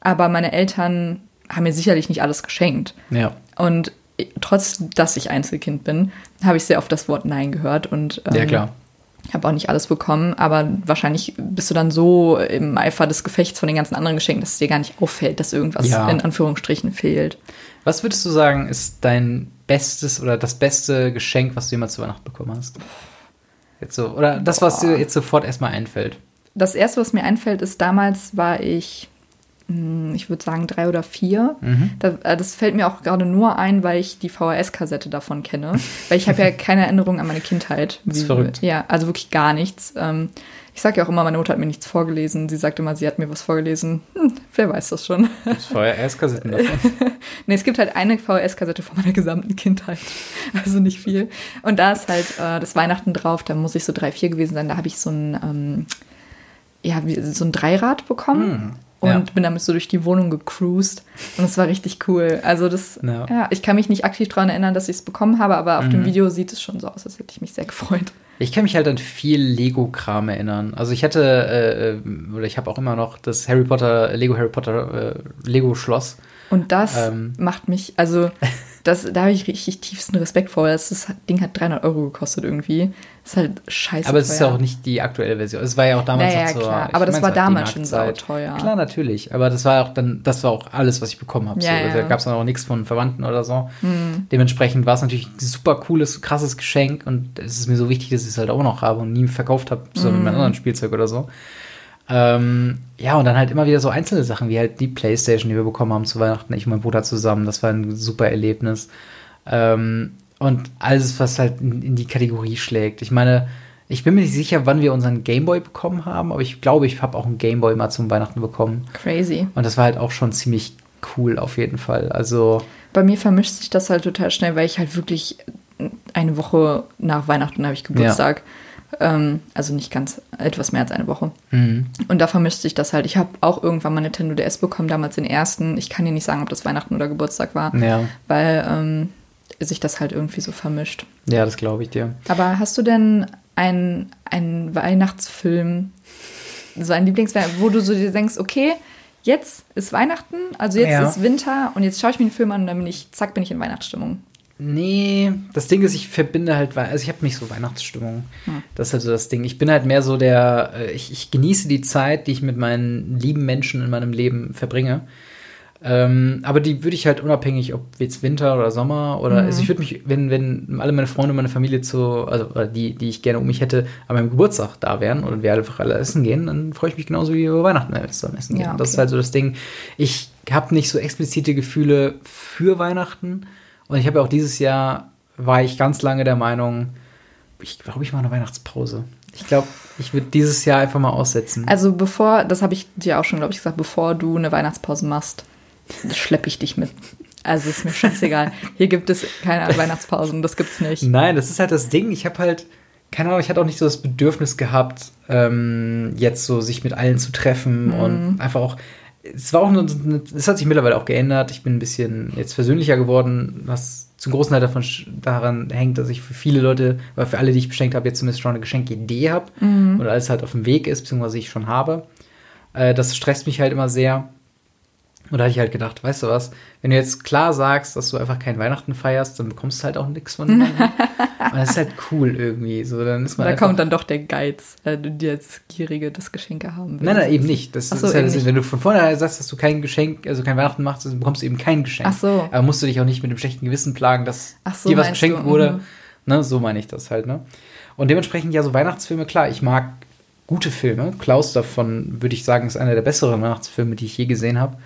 aber meine Eltern haben mir sicherlich nicht alles geschenkt. Ja. Und trotz, dass ich Einzelkind bin, habe ich sehr oft das Wort Nein gehört und ähm, ja, klar. habe auch nicht alles bekommen, aber wahrscheinlich bist du dann so im Eifer des Gefechts von den ganzen anderen Geschenken, dass es dir gar nicht auffällt, dass irgendwas ja. in Anführungsstrichen fehlt. Was würdest du sagen, ist dein bestes oder das beste Geschenk, was du jemals zu Weihnachten bekommen hast? Jetzt so, oder das, was dir jetzt sofort erstmal einfällt. Das erste, was mir einfällt, ist, damals war ich, hm, ich würde sagen, drei oder vier. Mhm. Äh, das fällt mir auch gerade nur ein, weil ich die VHS-Kassette davon kenne. weil ich habe ja keine Erinnerung an meine Kindheit. Das ist verrückt. Ja, also wirklich gar nichts. Ich sage ja auch immer, meine Mutter hat mir nichts vorgelesen. Sie sagt immer, sie hat mir was vorgelesen. Hm, wer weiß das schon. Gibt VHS-Kassetten davon? nee, es gibt halt eine VHS-Kassette von meiner gesamten Kindheit. Also nicht viel. Und da ist halt äh, das Weihnachten drauf. Da muss ich so drei, vier gewesen sein. Da habe ich so ein, ähm, ja, so ein Dreirad bekommen. Mm und ja. bin damit so durch die Wohnung gecruised und es war richtig cool. Also das, ja. ja ich kann mich nicht aktiv daran erinnern, dass ich es bekommen habe, aber auf mhm. dem Video sieht es schon so aus, als hätte ich mich sehr gefreut. Ich kann mich halt an viel Lego-Kram erinnern. Also ich hatte, äh, äh oder ich habe auch immer noch das Harry Potter, Lego Harry Potter äh, Lego-Schloss. Und das ähm. macht mich, also das, da habe ich richtig tiefsten Respekt vor. Das, das Ding hat 300 Euro gekostet irgendwie. Das ist halt scheiße Aber es teuer. ist ja auch nicht die aktuelle Version. Es war ja auch damals naja, noch so. Klar. Aber das war damals schon sau teuer. Klar, natürlich. Aber das war auch dann, das war auch alles, was ich bekommen habe. Ja, so. ja. Da gab es dann auch nichts von Verwandten oder so. Mhm. Dementsprechend war es natürlich ein super cooles, krasses Geschenk und es ist mir so wichtig, dass ich es halt auch noch habe und nie verkauft habe, so mhm. mit meinem anderen Spielzeug oder so. Ähm, ja, und dann halt immer wieder so einzelne Sachen, wie halt die Playstation, die wir bekommen haben zu Weihnachten, ich und mein Bruder zusammen. Das war ein super Erlebnis. Ähm, und alles, was halt in, in, die Kategorie schlägt. Ich meine, ich bin mir nicht sicher, wann wir unseren Gameboy bekommen haben, aber ich glaube, ich habe auch einen Gameboy mal zum Weihnachten bekommen. Crazy. Und das war halt auch schon ziemlich cool auf jeden Fall. Also. Bei mir vermischt sich das halt total schnell, weil ich halt wirklich eine Woche nach Weihnachten habe ich Geburtstag. Ja. Ähm, also nicht ganz, etwas mehr als eine Woche. Mhm. Und da vermischt sich das halt. Ich habe auch irgendwann mal Nintendo DS bekommen, damals den ersten. Ich kann dir nicht sagen, ob das Weihnachten oder Geburtstag war, ja. weil ähm, sich das halt irgendwie so vermischt. Ja, das glaube ich dir. Aber hast du denn einen, einen Weihnachtsfilm, so ein Lieblingsfilm, wo du so dir denkst, okay, jetzt ist Weihnachten, also jetzt ja. ist Winter und jetzt schaue ich mir den Film an und dann bin ich, zack, bin ich in Weihnachtsstimmung. Nee, das Ding ist, ich verbinde halt, also ich habe nicht so Weihnachtsstimmung. Hm. Das ist halt so das Ding. Ich bin halt mehr so der, äh, ich, ich genieße die Zeit, die ich mit meinen lieben Menschen in meinem Leben verbringe. Ähm, aber die würde ich halt unabhängig, ob jetzt Winter oder Sommer oder, mhm. also ich würde mich, wenn, wenn alle meine Freunde und meine Familie zu, also die, die ich gerne um mich hätte, an meinem Geburtstag da wären und wir einfach alle essen gehen, dann freue ich mich genauso wie über Weihnachten, wenn wir zusammen essen gehen. Ja, okay. Das ist halt so das Ding. Ich habe nicht so explizite Gefühle für Weihnachten und ich habe ja auch dieses Jahr, war ich ganz lange der Meinung, ich glaube, ich mache eine Weihnachtspause. Ich glaube, ich würde dieses Jahr einfach mal aussetzen. Also bevor, das habe ich dir auch schon, glaube ich, gesagt, bevor du eine Weihnachtspause machst, schleppe ich dich mit. Also ist mir scheißegal. Hier gibt es keine Weihnachtspausen, das gibt's nicht. Nein, das ist halt das Ding. Ich habe halt, keine Ahnung, ich hatte auch nicht so das Bedürfnis gehabt, ähm, jetzt so sich mit allen zu treffen mhm. und einfach auch. Es war auch, es hat sich mittlerweile auch geändert. Ich bin ein bisschen jetzt versöhnlicher geworden, was zum großen Teil davon daran hängt, dass ich für viele Leute, oder für alle, die ich beschenkt habe, jetzt zumindest schon eine Geschenkidee habe mhm. und alles halt auf dem Weg ist, beziehungsweise ich schon habe. Äh, das stresst mich halt immer sehr. Und da habe ich halt gedacht, weißt du was, wenn du jetzt klar sagst, dass du einfach kein Weihnachten feierst, dann bekommst du halt auch nichts von mir. Und das ist halt cool irgendwie. So, dann ist man da kommt dann doch der Geiz, äh, die als Gierige das Geschenke haben will. Nein, nein, eben nicht. Das, so, ist ja das, wenn du von vornherein sagst, dass du kein Geschenk, also kein Weihnachten machst, dann bekommst du eben kein Geschenk. Ach so. Aber musst du dich auch nicht mit dem schlechten Gewissen plagen, dass so, dir was geschenkt du? wurde. Mhm. Ne, so meine ich das halt, ne? Und dementsprechend ja so Weihnachtsfilme, klar, ich mag gute Filme. Klaus davon, würde ich sagen, ist einer der besseren Weihnachtsfilme, die ich je gesehen habe.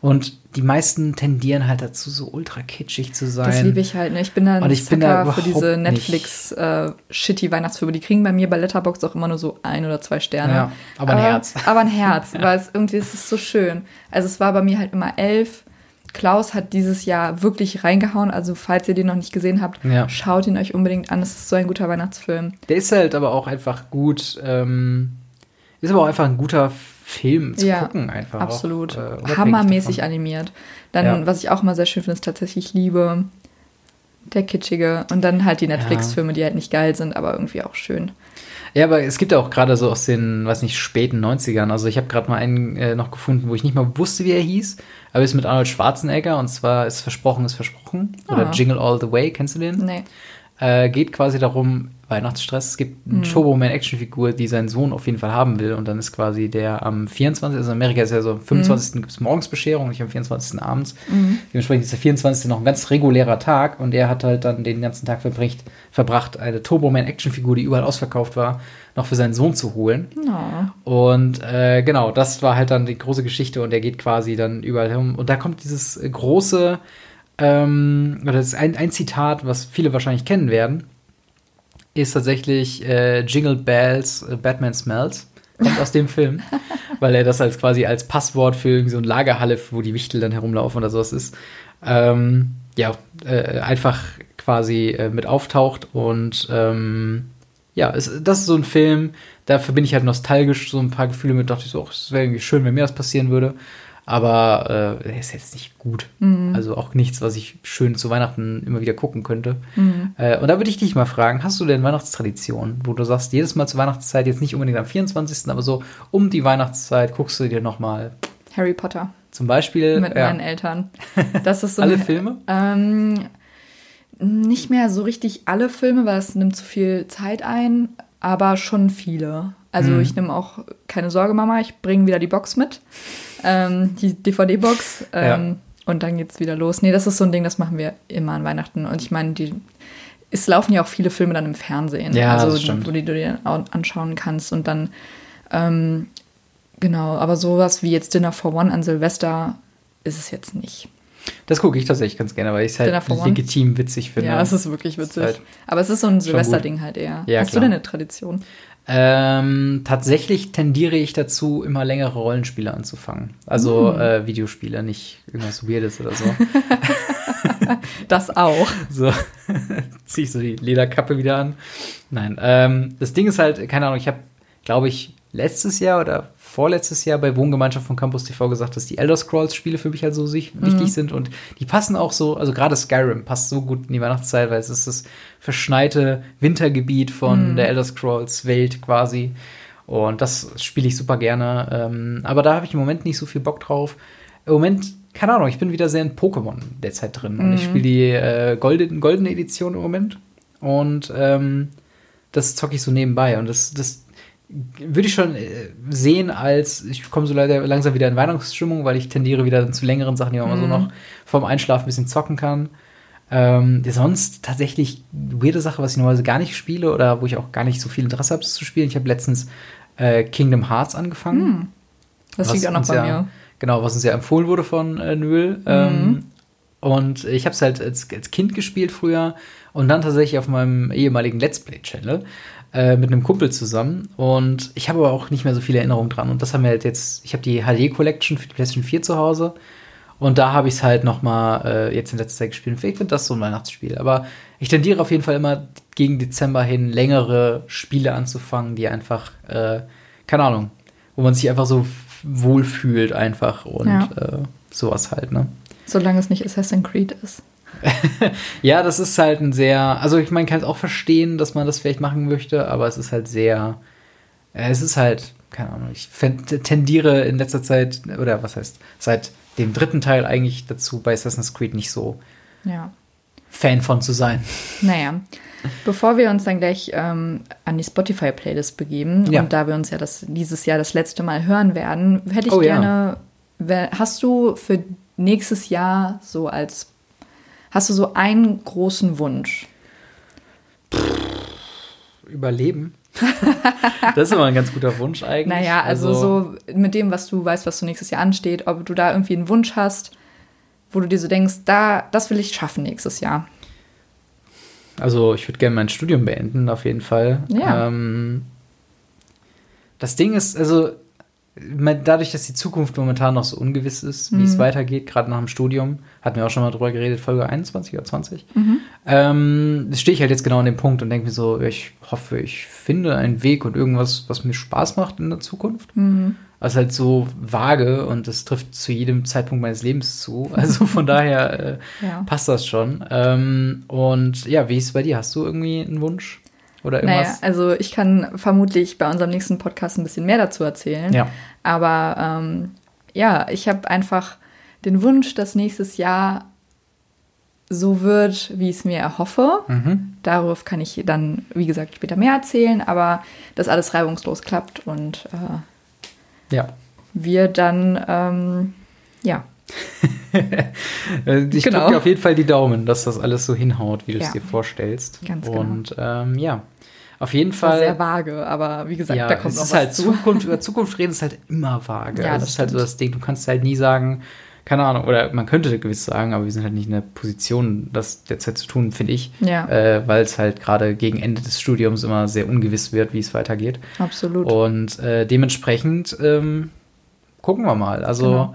Und die meisten tendieren halt dazu, so ultra kitschig zu sein. Das liebe ich halt. Ne? Ich bin dann ich bin da für diese Netflix-shitty äh, Weihnachtsfilme. Die kriegen bei mir bei Letterboxd auch immer nur so ein oder zwei Sterne. Ja, aber ein aber, Herz. Aber ein Herz, ja. weil es irgendwie es ist so schön. Also es war bei mir halt immer elf. Klaus hat dieses Jahr wirklich reingehauen. Also falls ihr den noch nicht gesehen habt, ja. schaut ihn euch unbedingt an. Es ist so ein guter Weihnachtsfilm. Der ist halt aber auch einfach gut. Ähm, ist aber auch einfach ein guter Film Film zu ja, gucken einfach. Absolut. Auch, äh, Hammermäßig davon. animiert. Dann, ja. was ich auch mal sehr schön finde, ist tatsächlich Liebe. Der Kitschige. Und dann halt die Netflix-Filme, die halt nicht geil sind, aber irgendwie auch schön. Ja, aber es gibt ja auch gerade so aus den, weiß nicht, späten 90ern. Also ich habe gerade mal einen äh, noch gefunden, wo ich nicht mal wusste, wie er hieß. Aber ist mit Arnold Schwarzenegger und zwar ist Versprochen ist Versprochen. Ah. Oder Jingle All the Way, kennst du den? Nee. Äh, geht quasi darum, Weihnachtsstress. Es gibt eine mhm. Turbo-Man-Actionfigur, die seinen Sohn auf jeden Fall haben will. Und dann ist quasi der am 24. Also in Amerika ist ja so, am 25. Mhm. gibt es morgens Bescherung, nicht am 24. abends. Mhm. Dementsprechend ist der 24. noch ein ganz regulärer Tag. Und er hat halt dann den ganzen Tag verbringt, verbracht, eine Turbo-Man-Actionfigur, die überall ausverkauft war, noch für seinen Sohn zu holen. Oh. Und äh, genau, das war halt dann die große Geschichte. Und er geht quasi dann überall hin. Und da kommt dieses große ähm, oder das ist ein, ein Zitat, was viele wahrscheinlich kennen werden, ist tatsächlich äh, Jingle Bells, äh, Batman Smells. Kommt aus dem Film, weil er das als quasi als Passwort für so eine Lagerhalle, wo die Wichtel dann herumlaufen oder sowas ist. Ähm, ja, äh, einfach quasi äh, mit auftaucht und ähm, ja, es, das ist so ein Film, da verbinde ich halt nostalgisch so ein paar Gefühle mit, dachte ich so, es wäre irgendwie schön, wenn mir das passieren würde aber äh, er ist jetzt nicht gut. Mhm. Also auch nichts, was ich schön zu Weihnachten immer wieder gucken könnte. Mhm. Äh, und da würde ich dich mal fragen, hast du denn Weihnachtstradition, wo du sagst, jedes Mal zur Weihnachtszeit, jetzt nicht unbedingt am 24., aber so um die Weihnachtszeit guckst du dir nochmal Harry Potter. Zum Beispiel. Mit ja. meinen Eltern. Das ist so alle Filme? Ähm, nicht mehr so richtig alle Filme, weil es nimmt zu viel Zeit ein, aber schon viele. Also mhm. ich nehme auch keine Sorge, Mama, ich bringe wieder die Box mit ähm, die DVD-Box. Ähm, ja. Und dann geht's wieder los. Nee, das ist so ein Ding, das machen wir immer an Weihnachten. Und ich meine, die, es laufen ja auch viele Filme dann im Fernsehen. Ja, also, wo die, du dir anschauen kannst. Und dann, ähm, genau, aber sowas wie jetzt Dinner for One an Silvester ist es jetzt nicht. Das gucke ich tatsächlich ganz gerne, weil ich es halt legitim witzig finde. Ja, es ist wirklich witzig. Ist halt aber es ist so ein Silvesterding halt eher. Ja, Hast klar. du denn eine Tradition? Ähm, tatsächlich tendiere ich dazu, immer längere Rollenspiele anzufangen. Also mm. äh, Videospiele, nicht irgendwas Weirdes oder so. das auch. So, ziehe ich so die Lederkappe wieder an. Nein, ähm, das Ding ist halt, keine Ahnung, ich habe, glaube ich, letztes Jahr oder vorletztes Jahr bei Wohngemeinschaft von Campus TV gesagt, dass die Elder Scrolls Spiele für mich halt so sich mhm. wichtig sind und die passen auch so, also gerade Skyrim passt so gut in die Weihnachtszeit, weil es ist das verschneite Wintergebiet von mhm. der Elder Scrolls Welt quasi. Und das spiele ich super gerne. Ähm, aber da habe ich im Moment nicht so viel Bock drauf. Im Moment, keine Ahnung, ich bin wieder sehr in Pokémon derzeit drin. Mhm. Und ich mhm. spiele die äh, goldene, goldene Edition im Moment. Und ähm, das zocke ich so nebenbei. Und das, das würde ich schon äh, sehen als, ich komme so leider langsam wieder in Weihnachtsstimmung, weil ich tendiere wieder zu längeren Sachen, die man mhm. so noch vorm Einschlafen ein bisschen zocken kann. Ähm, sonst tatsächlich weirde Sache, was ich normalerweise gar nicht spiele oder wo ich auch gar nicht so viel Interesse habe, zu spielen. Ich habe letztens äh, Kingdom Hearts angefangen. Mhm. Das liegt auch noch bei ja, mir. Genau, was uns ja empfohlen wurde von äh, Nöhl. Mhm. Ähm, und ich habe es halt als, als Kind gespielt früher und dann tatsächlich auf meinem ehemaligen Let's Play-Channel äh, mit einem Kumpel zusammen. Und ich habe aber auch nicht mehr so viele Erinnerungen dran. Und das haben wir halt jetzt, ich habe die HD-Collection für die PlayStation 4 zu Hause. Und da habe ich es halt noch mal äh, jetzt in letzter Zeit gespielt. Ich finde das so ein Weihnachtsspiel. Aber ich tendiere auf jeden Fall immer gegen Dezember hin, längere Spiele anzufangen, die einfach, äh, keine Ahnung, wo man sich einfach so wohlfühlt einfach und ja. äh, sowas halt, ne? Solange es nicht Assassin's Creed ist. ja, das ist halt ein sehr, also ich meine, kann es auch verstehen, dass man das vielleicht machen möchte, aber es ist halt sehr, äh, es ist halt, keine Ahnung, ich tendiere in letzter Zeit, oder was heißt, seit dem dritten Teil eigentlich dazu, bei Assassin's Creed nicht so ja. Fan von zu sein. Naja, bevor wir uns dann gleich ähm, an die Spotify-Playlist begeben ja. und da wir uns ja das, dieses Jahr das letzte Mal hören werden, hätte ich oh, gerne, ja. hast du für nächstes Jahr so als, hast du so einen großen Wunsch? Überleben. das ist immer ein ganz guter Wunsch eigentlich. Naja, also, also so mit dem, was du weißt, was so nächstes Jahr ansteht, ob du da irgendwie einen Wunsch hast, wo du dir so denkst, da, das will ich schaffen nächstes Jahr. Also ich würde gerne mein Studium beenden, auf jeden Fall. Ja. Ähm, das Ding ist, also dadurch, dass die Zukunft momentan noch so ungewiss ist, wie mhm. es weitergeht, gerade nach dem Studium, hatten wir auch schon mal drüber geredet, Folge 21 oder 20, mhm. ähm, stehe ich halt jetzt genau an dem Punkt und denke mir so, ich hoffe, ich finde einen Weg und irgendwas, was mir Spaß macht in der Zukunft. Mhm. Also halt so vage und das trifft zu jedem Zeitpunkt meines Lebens zu. Also von daher äh, ja. passt das schon. Ähm, und ja, wie ist es bei dir? Hast du irgendwie einen Wunsch? Oder irgendwas? Naja, also ich kann vermutlich bei unserem nächsten Podcast ein bisschen mehr dazu erzählen. Ja. Aber ähm, ja, ich habe einfach den Wunsch, dass nächstes Jahr so wird, wie ich es mir erhoffe. Mhm. Darauf kann ich dann, wie gesagt, später mehr erzählen, aber dass alles reibungslos klappt und äh, ja. wir dann, ähm, ja. ich genau. drücke dir auf jeden Fall die Daumen, dass das alles so hinhaut, wie du es dir vorstellst. Ganz genau. Und ähm, ja, auf jeden Fall. Sehr vage, aber wie gesagt, ja, da kommt es noch ist was halt zu. Zukunft, über Zukunft reden ist halt immer vage. Ja, das, das ist halt so das Ding. Du kannst halt nie sagen, keine Ahnung, oder man könnte gewiss sagen, aber wir sind halt nicht in der Position, das derzeit zu tun, finde ich. Ja. Äh, Weil es halt gerade gegen Ende des Studiums immer sehr ungewiss wird, wie es weitergeht. Absolut. Und äh, dementsprechend ähm, gucken wir mal. Also, genau.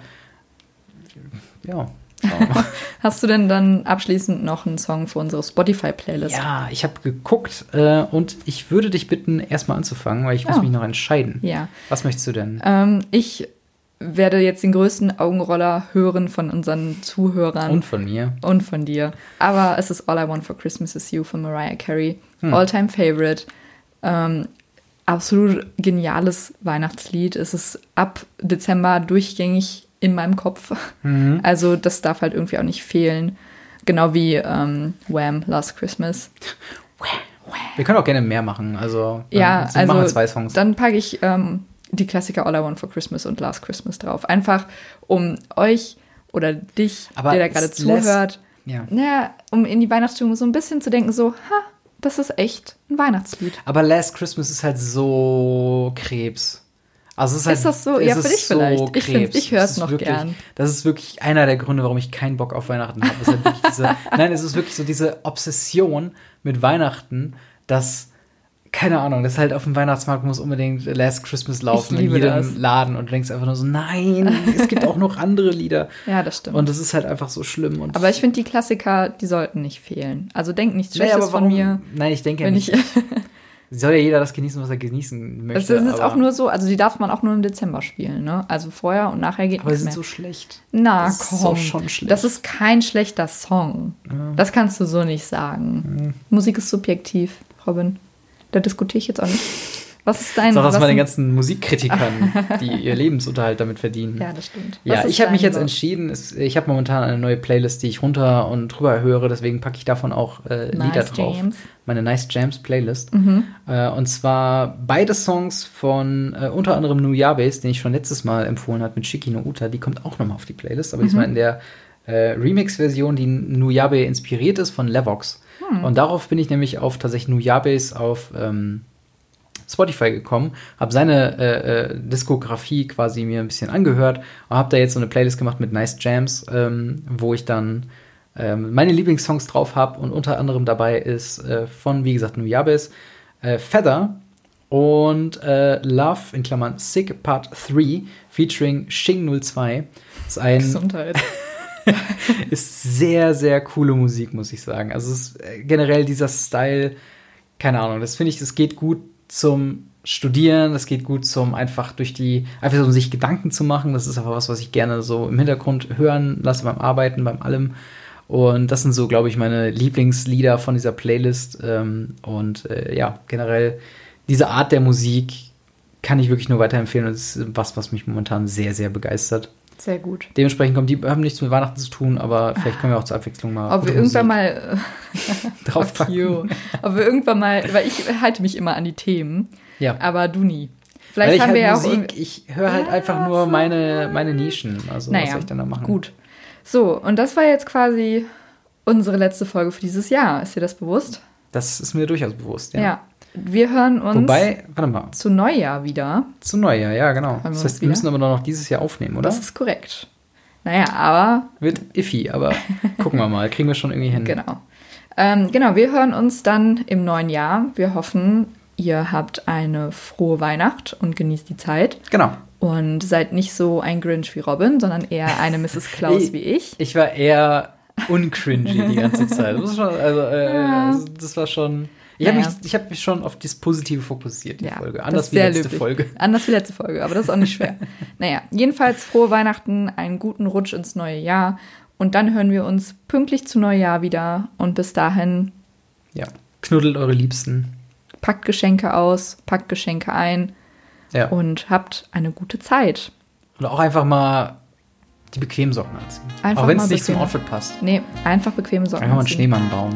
Ja. Hast du denn dann abschließend noch einen Song für unsere Spotify-Playlist? Ja, ich habe geguckt äh, und ich würde dich bitten, erstmal anzufangen, weil ich muss oh. mich noch entscheiden. Ja. Was möchtest du denn? Ähm, ich werde jetzt den größten Augenroller hören von unseren Zuhörern. Und von mir. Und von dir. Aber es ist All I Want for Christmas is You von Mariah Carey. Hm. All-time Favorite. Ähm, absolut geniales Weihnachtslied. Es ist ab Dezember durchgängig in meinem Kopf. Mhm. Also das darf halt irgendwie auch nicht fehlen. Genau wie ähm, Wham! Last Christmas. Wir können auch gerne mehr machen. Also, ja, also machen wir zwei Songs. Dann packe ich ähm, die Klassiker All I Want for Christmas und Last Christmas drauf. Einfach um euch oder dich, Aber der da gerade zuhört, ja. naja, um in die Weihnachtsstimmung so ein bisschen zu denken, so, ha, das ist echt ein Weihnachtslied. Aber Last Christmas ist halt so Krebs. Also ist, halt, ist das so? Ja, für dich so vielleicht. Krebs. Ich, ich höre es noch wirklich, gern. Das ist wirklich einer der Gründe, warum ich keinen Bock auf Weihnachten habe. Halt diese, nein, es ist wirklich so diese Obsession mit Weihnachten, dass keine Ahnung, das halt auf dem Weihnachtsmarkt muss unbedingt Last Christmas laufen in jedem das. Laden und du denkst einfach nur so, nein, es gibt auch noch andere Lieder. Ja, das stimmt. Und das ist halt einfach so schlimm. Aber ich finde, die Klassiker, die sollten nicht fehlen. Also denk nichts Schlechtes naja, von mir. Nein, ich denke ja nicht. soll ja jeder das genießen, was er genießen möchte. Es ist auch nur so, also die darf man auch nur im Dezember spielen, ne? Also vorher und nachher geht Aber sind mehr. so schlecht. Na das komm, ist schon schlecht. das ist kein schlechter Song. Ja. Das kannst du so nicht sagen. Ja. Musik ist subjektiv, Robin. Da diskutiere ich jetzt auch nicht. Was ist dein Sag das mal den ganzen Musikkritikern, die ihr Lebensunterhalt damit verdienen. Ja, das stimmt. Ja, ich habe mich jetzt entschieden, ich habe momentan eine neue Playlist, die ich runter und drüber höre, deswegen packe ich davon auch äh, nice Lieder drauf. James. Meine Nice Jams Playlist. Mhm. Äh, und zwar beide Songs von äh, unter anderem Nuyabes, den ich schon letztes Mal empfohlen habe mit Shiki no Uta, die kommt auch nochmal auf die Playlist, aber mhm. diesmal in der äh, Remix-Version, die Nuyabe inspiriert ist von Levox. Mhm. Und darauf bin ich nämlich auf tatsächlich Nuyabes auf ähm, Spotify gekommen, habe seine äh, äh, Diskografie quasi mir ein bisschen angehört und habe da jetzt so eine Playlist gemacht mit Nice Jams, ähm, wo ich dann ähm, meine Lieblingssongs drauf habe und unter anderem dabei ist äh, von, wie gesagt, Nuyabes, äh, Feather und äh, Love in Klammern Sick Part 3 featuring Shing 02. Ist ein Gesundheit. ist sehr, sehr coole Musik, muss ich sagen. Also es ist äh, generell dieser Style, keine Ahnung, das finde ich, das geht gut zum Studieren, das geht gut zum einfach durch die, einfach um sich Gedanken zu machen. Das ist aber was, was ich gerne so im Hintergrund hören lasse beim Arbeiten, beim allem. Und das sind so, glaube ich, meine Lieblingslieder von dieser Playlist. Ähm, und äh, ja, generell diese Art der Musik kann ich wirklich nur weiterempfehlen. Und es ist was, was mich momentan sehr, sehr begeistert. Sehr gut. Dementsprechend kommen die haben nichts mit Weihnachten zu tun, aber vielleicht können wir auch zur Abwechslung mal. Ob wir irgendwann mal draufpacken. Ob wir irgendwann mal, weil ich halte mich immer an die Themen, ja. aber du nie. Vielleicht haben halt wir ja auch. Ich höre halt ja, einfach nur meine, meine Nischen. Also naja, was soll ich dann da machen? Gut. So, und das war jetzt quasi unsere letzte Folge für dieses Jahr. Ist dir das bewusst? Das ist mir durchaus bewusst, ja. Ja, wir hören uns Wobei, warte mal. zu Neujahr wieder. Zu Neujahr, ja, genau. Das heißt, wir müssen aber noch dieses Jahr aufnehmen, oder? Das ist korrekt. Naja, aber. Wird iffy, aber gucken wir mal. Kriegen wir schon irgendwie hin. Genau. Ähm, genau, wir hören uns dann im neuen Jahr. Wir hoffen, ihr habt eine frohe Weihnacht und genießt die Zeit. Genau. Und seid nicht so ein Grinch wie Robin, sondern eher eine Mrs. Klaus wie ich. Ich war eher uncringy die ganze Zeit. Das, schon, also, äh, ja. das war schon. Ich naja. habe mich, hab mich schon auf das Positive fokussiert, die ja, Folge. Anders wie letzte löblich. Folge. Anders wie letzte Folge, aber das ist auch nicht schwer. naja, jedenfalls frohe Weihnachten, einen guten Rutsch ins neue Jahr. Und dann hören wir uns pünktlich zu Neujahr wieder. Und bis dahin. Ja, knuddelt eure Liebsten. Packt Geschenke aus, packt Geschenke ein. Ja. Und habt eine gute Zeit. Oder auch einfach mal die bequemen Socken anziehen. Einfach auch wenn es nicht zum Outfit passt. Nee, einfach bequeme Socken Einfach mal einen Schneemann bauen.